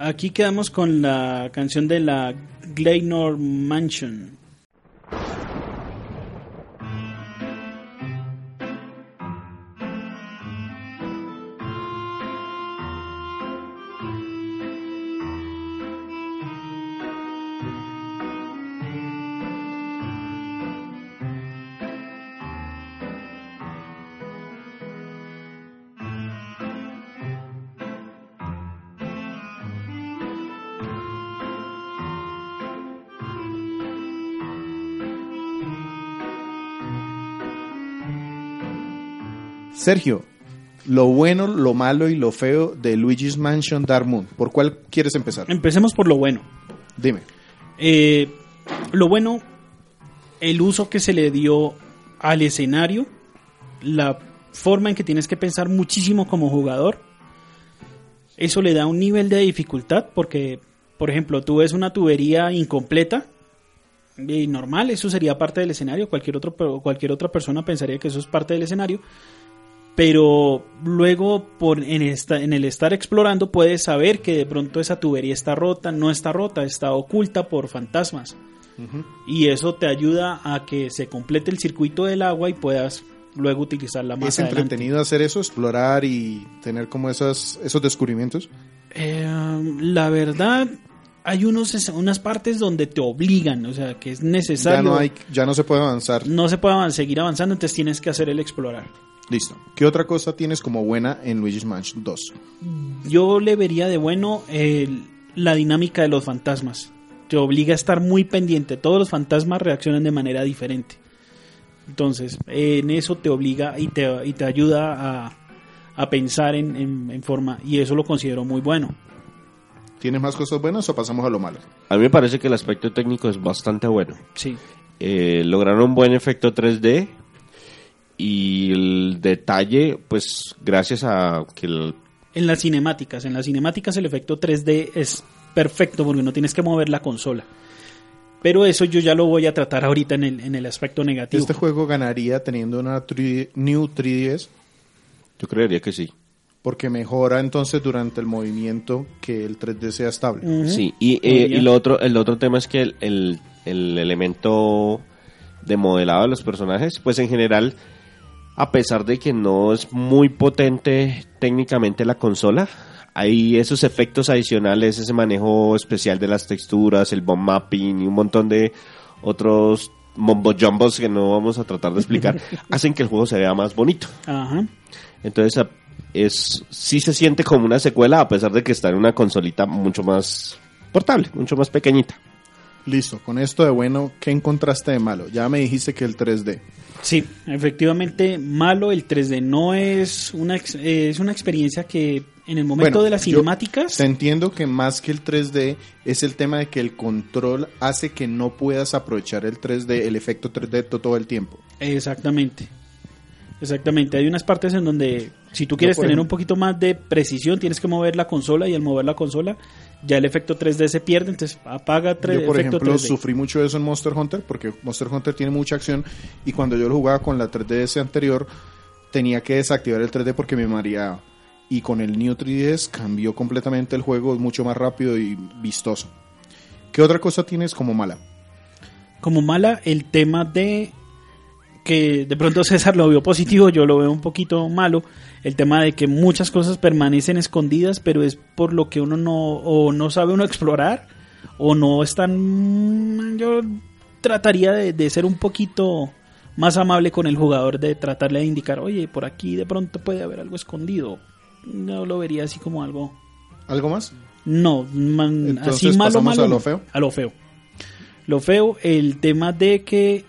Aquí quedamos con la canción de la Glenor Mansion. Sergio, lo bueno, lo malo y lo feo de Luigi's Mansion Dark Moon. ¿Por cuál quieres empezar? Empecemos por lo bueno. Dime. Eh, lo bueno, el uso que se le dio al escenario, la forma en que tienes que pensar muchísimo como jugador, eso le da un nivel de dificultad porque, por ejemplo, tú ves una tubería incompleta y normal, eso sería parte del escenario, cualquier, otro, cualquier otra persona pensaría que eso es parte del escenario, pero luego por en, esta, en el estar explorando puedes saber que de pronto esa tubería está rota, no está rota, está oculta por fantasmas. Y eso te ayuda a que se complete el circuito del agua y puedas luego utilizarla más ¿Es entretenido hacer eso, explorar y tener como esas, esos descubrimientos? Eh, la verdad, hay unos, unas partes donde te obligan, o sea, que es necesario. Ya no, hay, ya no se puede avanzar. No se puede seguir avanzando, entonces tienes que hacer el explorar. Listo. ¿Qué otra cosa tienes como buena en Luigi's Mansion 2? Yo le vería de bueno la dinámica de los fantasmas te obliga a estar muy pendiente. Todos los fantasmas reaccionan de manera diferente. Entonces, en eso te obliga y te, y te ayuda a, pensar en, forma, y eso lo considero muy bueno. ¿Tienes más cosas buenas o pasamos a lo malo? A mí me parece que el aspecto técnico es bastante bueno. Sí. Eh, lograron un buen efecto 3D y el detalle, pues gracias a que En las cinemáticas, en las cinemáticas el efecto 3D es perfecto porque no tienes que mover la consola. Pero eso yo ya lo voy a tratar ahorita en el, en el aspecto negativo. ¿Este juego ganaría teniendo una New 3DS? Yo creería que sí. Porque mejora entonces durante el movimiento que el 3D sea estable. Sí, y, eh, y, lo otro, el otro tema es que el, el, el elemento de modelado de los personajes, pues en general, a pesar de que no es muy potente técnicamente la consola, hay esos efectos adicionales, ese manejo especial de las texturas, el bomb mapping y un montón de otros mombo jumbos que no vamos a tratar de explicar, hacen que el juego se vea más bonito. Entonces es sí se siente como una secuela a pesar de que está en una consolita mucho más portable, mucho más pequeñita. Listo, con esto de bueno, ¿qué encontraste de malo? Ya me dijiste que el 3D. Sí, efectivamente, malo el 3D. No es una, es una experiencia que en el momento de las cinemáticas. Te entiendo que más que el 3D es el tema de que el control hace que no puedas aprovechar el 3D, el efecto 3D todo el tiempo. Exactamente. Exactamente. Hay unas partes en donde si tú quieres tener un poquito más de precisión, tienes que mover la consola y al mover la consola ya el efecto 3D se pierde, entonces apaga 3D. Yo, por ejemplo, sufrí mucho eso en Monster Hunter porque Monster Hunter tiene mucha acción y cuando yo lo jugaba con la 3DS anterior tenía que desactivar el 3D porque me mareaba y con el New 3DS cambió completamente el juego, es mucho más rápido y vistoso. ¿Qué otra cosa tienes como mala? Como mala el tema de que de pronto César lo vio positivo, yo lo veo un poquito malo, el tema de que muchas cosas permanecen escondidas, pero es por lo que uno no o no sabe uno explorar o no están yo trataría de, de ser un poquito más amable con el jugador de tratarle de indicar, oye, por aquí de pronto puede haber algo escondido, no lo vería así como algo. ¿Algo más? No, así malo, malo. A lo feo. A lo feo. Lo feo, el tema de que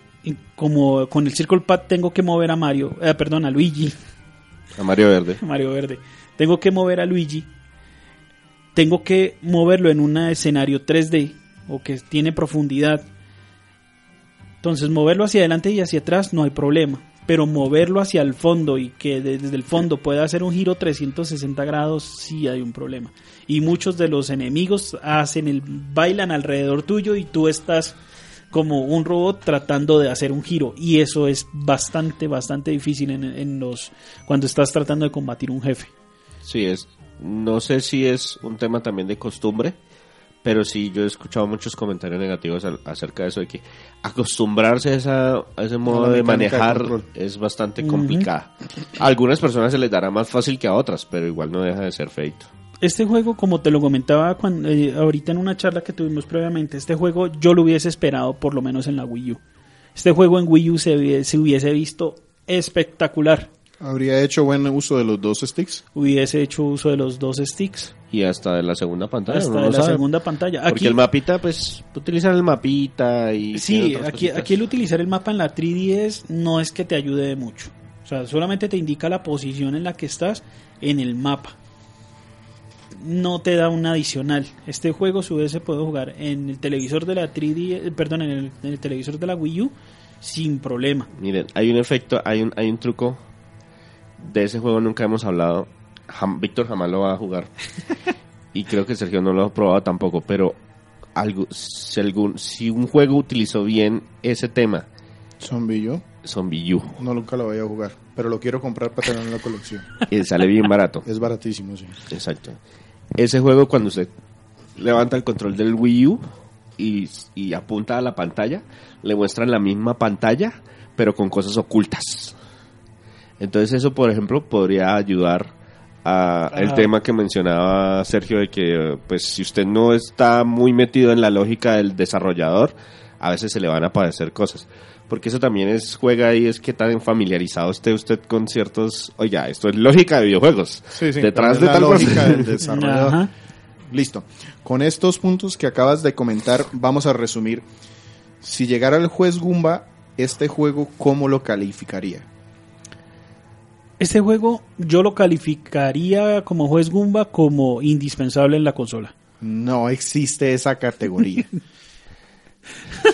como con el Circle Pad tengo que mover a Mario, eh, perdón, a Luigi. A Mario Verde. A Mario Verde. Tengo que mover a Luigi. Tengo que moverlo en un escenario 3D o que tiene profundidad. Entonces moverlo hacia adelante y hacia atrás no hay problema pero moverlo hacia el fondo y que desde el fondo pueda hacer un giro 360 grados, sí hay un problema. Y muchos de los enemigos hacen el bailan alrededor tuyo y tú estás como un robot tratando de hacer un giro y eso es bastante bastante difícil en, en los cuando estás tratando de combatir un jefe. Sí, es no sé si es un tema también de costumbre pero sí, yo he escuchado muchos comentarios negativos acerca de eso, de que acostumbrarse a, esa, a ese modo de manejar es bastante complicado. A algunas personas se les dará más fácil que a otras, pero igual no deja de ser feito. Este juego, como te lo comentaba cuando, eh, ahorita en una charla que tuvimos previamente, este juego yo lo hubiese esperado por lo menos en la Wii U. Este juego en Wii U se, se hubiese visto espectacular. ¿Habría hecho buen uso de los dos sticks? Hubiese hecho uso de los dos sticks. Y hasta de la segunda pantalla. Hasta de la segunda pantalla. Porque el mapita, pues, utilizar el mapita y... Sí, aquí, aquí el utilizar el mapa en la 3DS no es que te ayude mucho. sea, solamente te indica la posición en la que estás en el mapa. No te da un adicional. Este juego a su vez se puede jugar en el televisor de la 3D, eh, perdón, en el, en el televisor de la Wii U sin problema. Miren, hay un efecto, hay un, hay un truco. De ese juego nunca hemos hablado. Jam- Víctor jamás lo va a jugar. y creo que Sergio no lo ha probado tampoco. Pero algo, si, algún, si un juego utilizó bien ese tema, Zombie U, no nunca lo voy a jugar, pero lo quiero comprar para tenerlo en la colección. y sale bien barato. Es baratísimo, sí. Exacto. Ese juego cuando usted levanta el control del Wii U y, y apunta a la pantalla, le muestran la misma pantalla, pero con cosas ocultas. Entonces eso, por ejemplo, podría ayudar a el tema que mencionaba Sergio de que, pues, si usted no está muy metido en la lógica del desarrollador, a veces se le van a aparecer cosas. Porque eso también es juega ahí, es que tan familiarizado esté usted con ciertos, oiga, esto es lógica de videojuegos. Sí, sí. Detrás de la tal cosa. lógica del desarrollador. Ajá. Listo. Con estos puntos que acabas de comentar, vamos a resumir. Si llegara el juez Gumba, este juego, ¿cómo lo calificaría? Este juego yo lo calificaría como juez Goomba como indispensable en la consola. No existe esa categoría.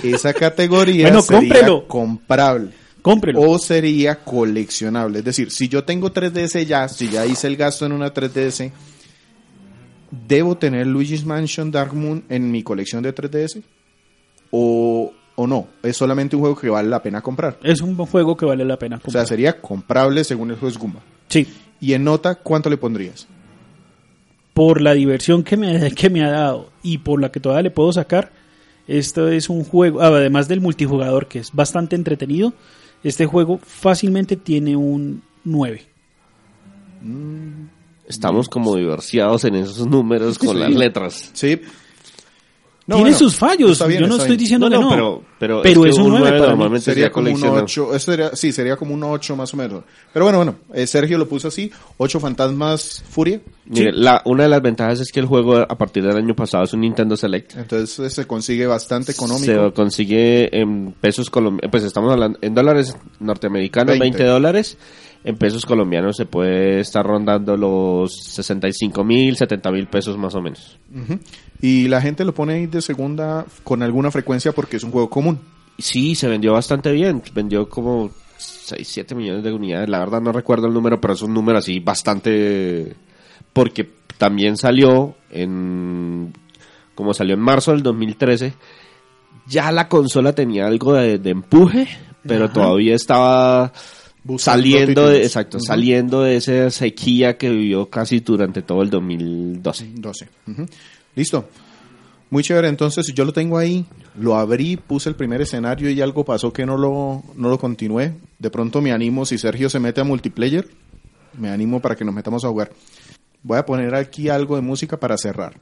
esa categoría Bueno, sería cómprelo. comprable. Cómprelo. O sería coleccionable. Es decir, si yo tengo 3DS ya, si ya hice el gasto en una 3DS, ¿debo tener Luigi's Mansion Dark Moon en mi colección de 3DS? ¿O, o no? ¿Es solamente un juego que vale la pena comprar? Es un buen juego que vale la pena O sea, comprar. sería comprable según el juez Gumba. sí, Y en nota, ¿cuánto le pondrías? por la diversión que me, que me ha dado y por la que todavía le puedo sacar, esto es un juego, además del multijugador que es bastante entretenido, este juego fácilmente tiene un 9. Estamos como divorciados en esos números con Sí. las letras. Sí. No, tiene bueno, sus fallos, está bien, yo no está estoy bien. diciendo No, que no, no, pero- pero pero es que un un 9 nueve para mí. normalmente Sería sería como un coleccionable. 8, eso sería, sí, sería como un 8 más o menos. Pero bueno, bueno, eh, Sergio lo puso así, 8 fantasmas furia. Mire, la, una de las ventajas es que el juego a partir del año pasado es un Nintendo Select. Entonces eh, se consigue bastante económico. Se consigue en pesos colombianos, pues estamos hablando en dólares norteamericanos, 20. 20 dólares. En pesos colombianos se puede estar rondando los 65 mil, 70 mil pesos más o menos. Y la gente lo pone ahí de segunda con alguna frecuencia porque es un juego común. Sí, se vendió bastante bien. Vendió como 6, 7 millones de unidades. La verdad no recuerdo el número, pero es un número así bastante... Porque también salió en... Como salió en marzo del 2013, ya la consola tenía algo de, de empuje, pero Ajá. todavía estaba Buscando saliendo de, exacto, saliendo de esa sequía que vivió casi durante todo el 2012. 12. Ujú. Listo. Muy chévere, entonces yo lo tengo ahí, lo abrí, puse el primer escenario y algo pasó que no lo, no lo continué. De pronto me animo, si Sergio se mete a multiplayer, me animo para que nos metamos a jugar. Voy a poner aquí algo de música para cerrar.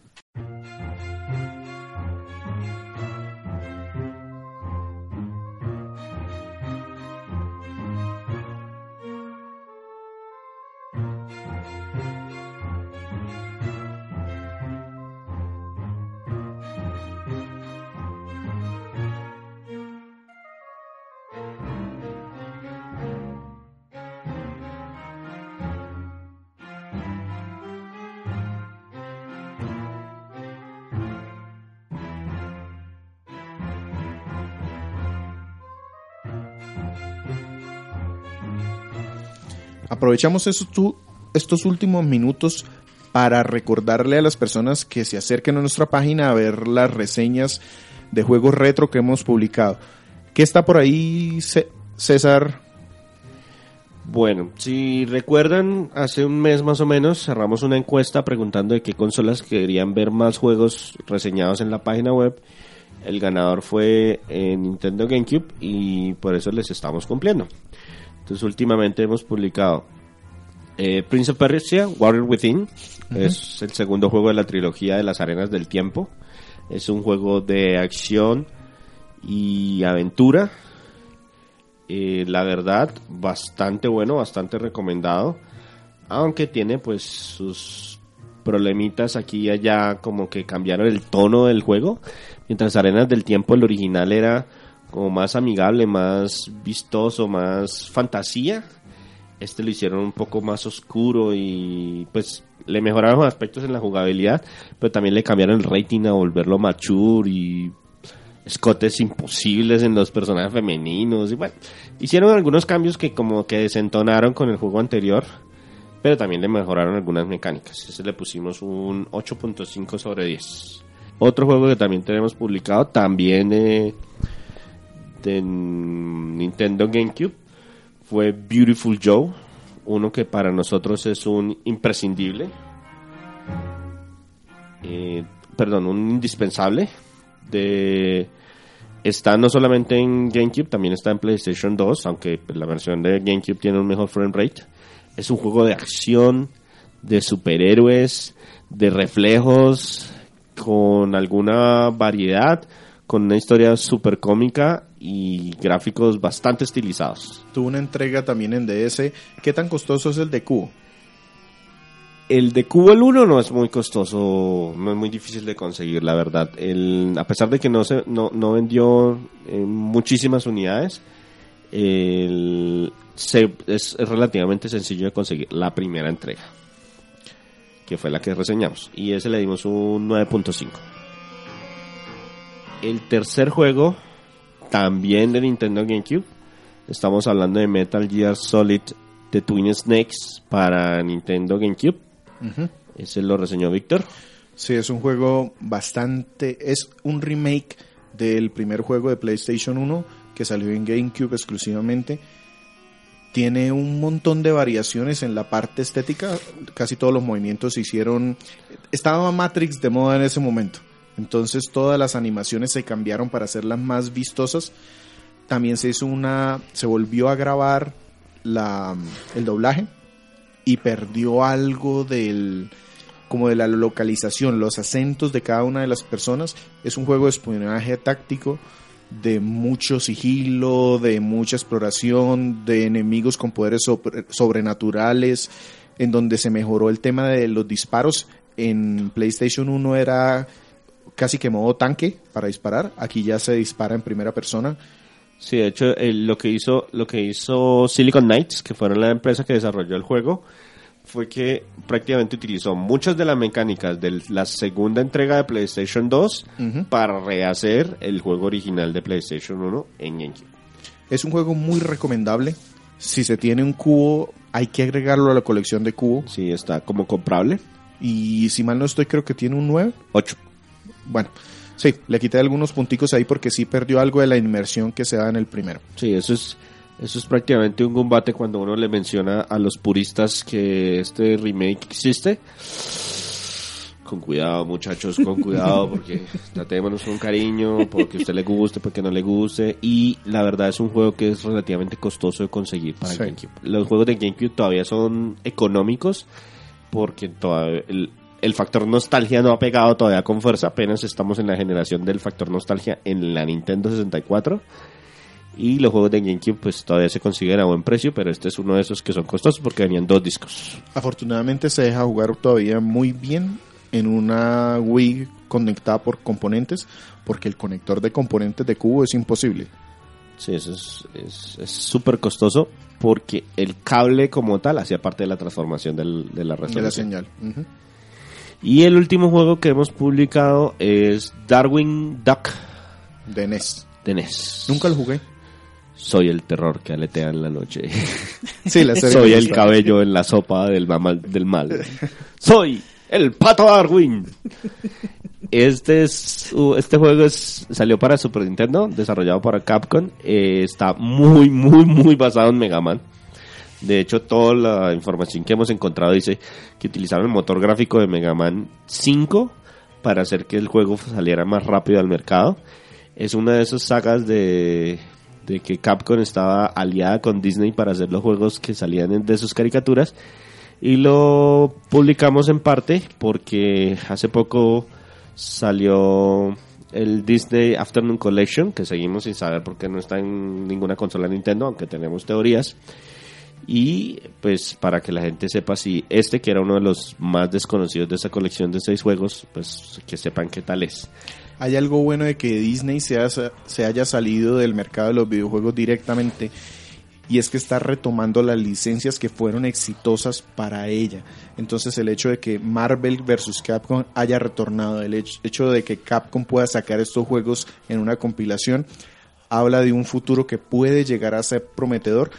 Aprovechamos estos, últimos minutos para recordarle a las personas que se acerquen a nuestra página a ver las reseñas de juegos retro que hemos publicado. ¿Qué está por ahí, Cé- César? Bueno, si recuerdan, hace un mes más o menos cerramos una encuesta preguntando de qué consolas querían ver más juegos reseñados en la página web. El ganador fue eh, Nintendo GameCube y por eso les estamos cumpliendo. Entonces últimamente hemos publicado eh, Prince of Persia, Warrior Within. Es el segundo juego de la trilogía de las arenas del tiempo. Es un juego de acción y aventura. Eh, la verdad, bastante bueno, bastante recomendado. Aunque tiene pues sus problemitas aquí y allá, como que cambiaron el tono del juego. Mientras Arenas del Tiempo, el original era como más amigable, más vistoso, más fantasía. Este lo hicieron un poco más oscuro y pues le mejoraron aspectos en la jugabilidad, pero también le cambiaron el rating a volverlo mature y escotes imposibles en los personajes femeninos y bueno, hicieron algunos cambios que como que desentonaron con el juego anterior, pero también le mejoraron algunas mecánicas. Ese le pusimos un 8.5 sobre 10. Otro juego que también tenemos publicado, también eh, de Nintendo GameCube, fue Beautiful Joe, uno que para nosotros es un imprescindible, eh, perdón, un indispensable. De, está no solamente en GameCube, también está en PlayStation 2, aunque la versión de GameCube tiene un mejor frame rate. Es un juego de acción, de superhéroes, de reflejos, con alguna variedad, con una historia súper cómica y gráficos bastante estilizados. Tuvo una entrega también en DS. ¿Qué tan costoso es el de Cubo? El de Cubo el 1 no es muy costoso, no es muy difícil de conseguir, la verdad. El, a pesar de que no, se, no, no vendió eh, muchísimas unidades, el, se, es, es relativamente sencillo de conseguir la primera entrega, que fue la que reseñamos. Y ese le dimos un 9.5. El tercer juego, también de Nintendo GameCube, estamos hablando de Metal Gear Solid The Twin Snakes para Nintendo GameCube. Ese lo reseñó Víctor. Sí, es un juego bastante... Es un remake del primer juego de PlayStation 1 que salió en GameCube exclusivamente. Tiene un montón de variaciones en la parte estética. Casi todos los movimientos se hicieron... Estaba Matrix de moda en ese momento. Entonces todas las animaciones se cambiaron para hacerlas más vistosas. También se hizo una... Se volvió a grabar la, el doblaje y perdió algo del como de la localización, los acentos de cada una de las personas. Es un juego de espionaje táctico, de mucho sigilo, de mucha exploración, de enemigos con poderes sobre- sobrenaturales, en donde se mejoró el tema de los disparos. En PlayStation 1 era casi que modo tanque para disparar, aquí ya se dispara en primera persona. Sí, de hecho, lo que hizo lo que hizo Silicon Knights, que fueron la empresa que desarrolló el juego, fue que prácticamente utilizó muchas de las mecánicas de la segunda entrega de PlayStation 2 Ujú. para rehacer el juego original de PlayStation 1 en GameCube. Es un juego muy recomendable. Si se tiene un cubo, hay que agregarlo a la colección de cubo. Sí, está como comprable. Y si mal no estoy, creo que tiene un 9. 8. Bueno, sí, le quité algunos punticos ahí porque sí perdió algo de la inmersión que se da en el primero. Sí, eso es eso es prácticamente un combate cuando uno le menciona a los puristas que este remake existe. Con cuidado, muchachos, con cuidado, porque tratémonos con cariño, porque a usted le guste, porque no le guste. Y la verdad es un juego que es relativamente costoso de conseguir para Sí. GameCube. Los juegos de GameCube todavía son económicos, porque todavía el, el factor nostalgia no ha pegado todavía con fuerza. Apenas estamos en la generación del factor nostalgia en la Nintendo 64. Y los juegos de GameCube pues todavía se consiguen a buen precio, pero este es uno de esos que son costosos porque venían dos discos. Afortunadamente se deja jugar todavía muy bien en una Wii conectada por componentes, porque el conector de componentes de cubo es imposible. Sí, eso es es- es súper costoso porque el cable como tal hacía parte de la transformación del- de la De la resolución. señal. Ujú. Y el último juego que hemos publicado es Darwin Duck De NES. de NES. Nunca lo jugué. Soy el terror que aletea en la noche. Sí, la serie Soy el cabello en la sopa del, mama- del mal. Soy el pato Darwin. Este es este juego es, salió para Super Nintendo, desarrollado para Capcom. Eh, está muy, muy, muy basado en Mega Man. De hecho, toda la información que hemos encontrado dice que utilizaron el motor gráfico de Mega Man 5 para hacer que el juego saliera más rápido al mercado. Es una de esas sagas de, que Capcom estaba aliada con Disney para hacer los juegos que salían de sus caricaturas. Y lo publicamos en parte porque hace poco salió el Disney Afternoon Collection, que seguimos sin saber por qué no está en ninguna consola Nintendo, aunque tenemos teorías. Y pues para que la gente sepa si este, que era uno de los más desconocidos de esa colección de seis juegos, pues que sepan qué tal es. Hay algo bueno de que Disney se, haya- se haya salido del mercado de los videojuegos directamente y es que está retomando las licencias que fueron exitosas para ella. Entonces el hecho de que Marvel vs. Capcom haya retornado, el hecho de que Capcom pueda sacar estos juegos en una compilación, habla de un futuro que puede llegar a ser prometedor,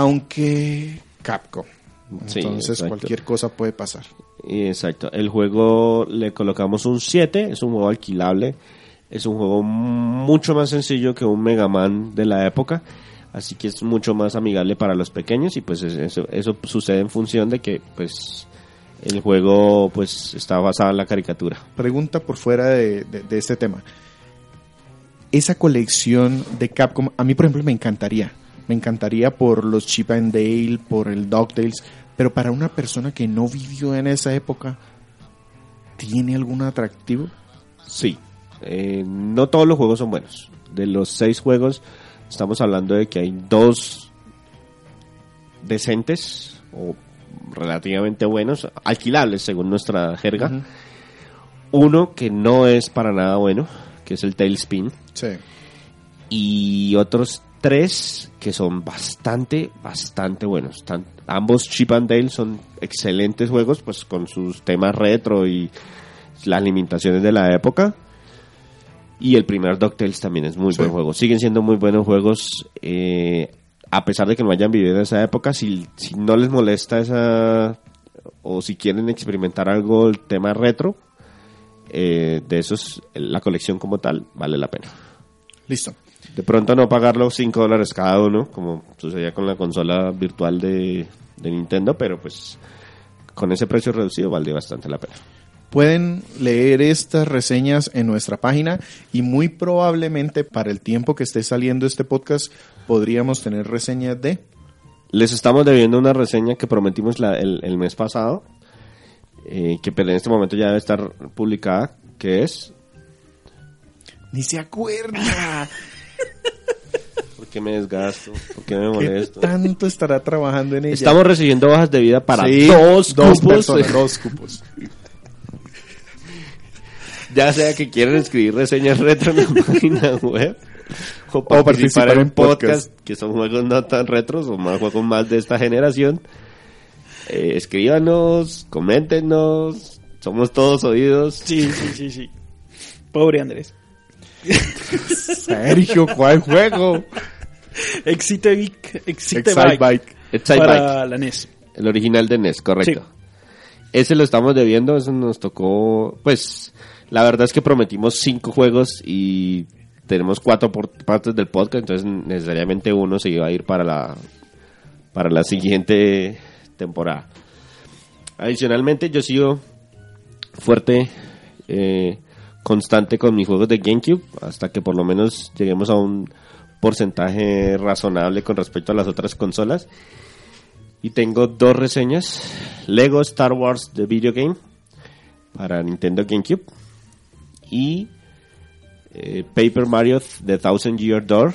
aunque Capcom. Entonces cualquier cosa puede pasar. Exacto. El juego le colocamos un 7, es un juego alquilable, es un juego mucho más sencillo que un Mega Man de la época así que es mucho más amigable para los pequeños y pues eso, eso sucede en función de que pues el juego pues está basado en la caricatura. Pregunta por fuera de, este tema. Esa colección de Capcom, a mí por ejemplo me encantaría. Me encantaría por los Chip and Dale, por el DuckTales, pero para una persona que no vivió en esa época, ¿tiene algún atractivo? Sí. Eh, no todos los juegos son buenos. De los seis juegos, Estamos hablando de que hay dos decentes o relativamente buenos, alquilables según nuestra jerga. Uno que no es para nada bueno, que es el Tailspin. Sí. Y otros tres que son bastante, bastante buenos. ambos Chip and Dale son excelentes juegos, pues con sus temas retro y las limitaciones de la época. Y el primer DuckTales también es muy buen juego. Siguen siendo muy buenos juegos. Eh, a pesar de que no hayan vivido en esa época, si, si no les molesta esa. o si quieren experimentar algo, el tema retro, eh, de esos, la colección como tal, vale la pena. Listo. De pronto no pagarlo 5 dólares cada uno, como sucedía con la consola virtual de, de Nintendo, pero pues con ese precio reducido vale bastante la pena. Pueden leer estas reseñas en nuestra página y muy probablemente para el tiempo que esté saliendo este podcast podríamos tener reseñas de... Les estamos debiendo una reseña que prometimos el, mes pasado, eh, que en este momento ya debe estar publicada, que es... Ni se acuerda. ¿Por qué me desgasto? ¿Por qué me molesto? ¿Qué tanto estará trabajando en ella? Estamos recibiendo bajas de vida para dos, dos cupos. dos cupos. ya sea que quieran escribir reseñas retro en la página web o participar, en, podcast, que son juegos no tan retros o más juegos más de esta generación. Eh, escríbanos, coméntenos, somos todos oídos. Sí, sí, sí, sí. Pobre Andrés. Sergio, ¿cuál juego? Excite Bike. Excite, Bike. para la NES. El original de NES, correcto. Ese lo estamos debiendo, eso nos tocó, pues, la verdad es que prometimos cinco juegos y tenemos cuatro partes del podcast, entonces necesariamente uno se iba a ir para la, para la siguiente temporada. Adicionalmente, yo sigo fuerte, eh, constante con mis juegos de GameCube, hasta que por lo menos lleguemos a un porcentaje razonable con respecto a las otras consolas. Y tengo dos reseñas. Lego Star Wars The Video Game para Nintendo GameCube y eh, Paper Mario The Thousand Year Door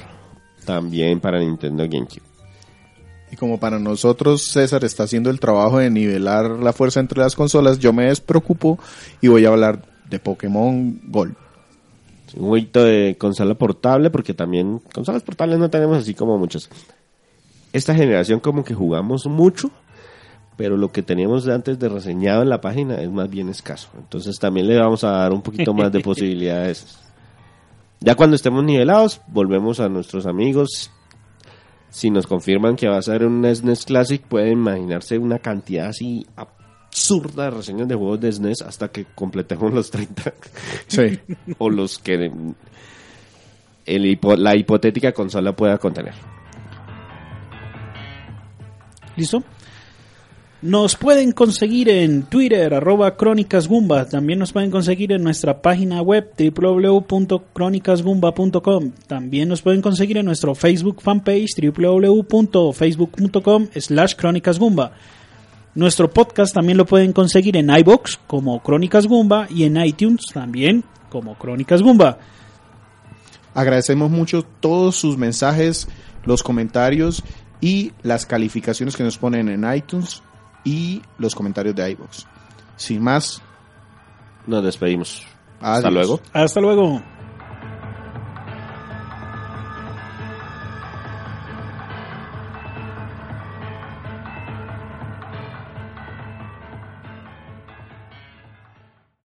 también para Nintendo GameCube. Y como para nosotros César está haciendo el trabajo de nivelar la fuerza entre las consolas, yo me despreocupo y voy a hablar de Pokémon Gold. Un poquito de consola portable porque también consolas portables no tenemos así como muchas. Esta generación como que jugamos mucho pero lo que teníamos antes de reseñado en la página es más bien escaso. Entonces también le vamos a dar un poquito más de posibilidades. Ya cuando estemos nivelados, volvemos a nuestros amigos. Si nos confirman que va a ser un SNES Classic, pueden imaginarse una cantidad así absurda de reseñas de juegos de SNES hasta que completemos los 30. Sí. o los que el la hipotética consola pueda contener. ¿Listo? Nos pueden conseguir en Twitter, arroba crónicasgumba. También nos pueden conseguir en nuestra página web www.crónicasgumba.com. También nos pueden conseguir en nuestro Facebook fanpage www.facebook.com slash crónicasgumba. Nuestro podcast también lo pueden conseguir en iBox como Crónicas Gumba y en iTunes también como Crónicas Gumba. Agradecemos mucho todos sus mensajes, los comentarios y las calificaciones que nos ponen en iTunes y los comentarios de iVoox. Sin más, nos despedimos. Hasta luego. Hasta luego.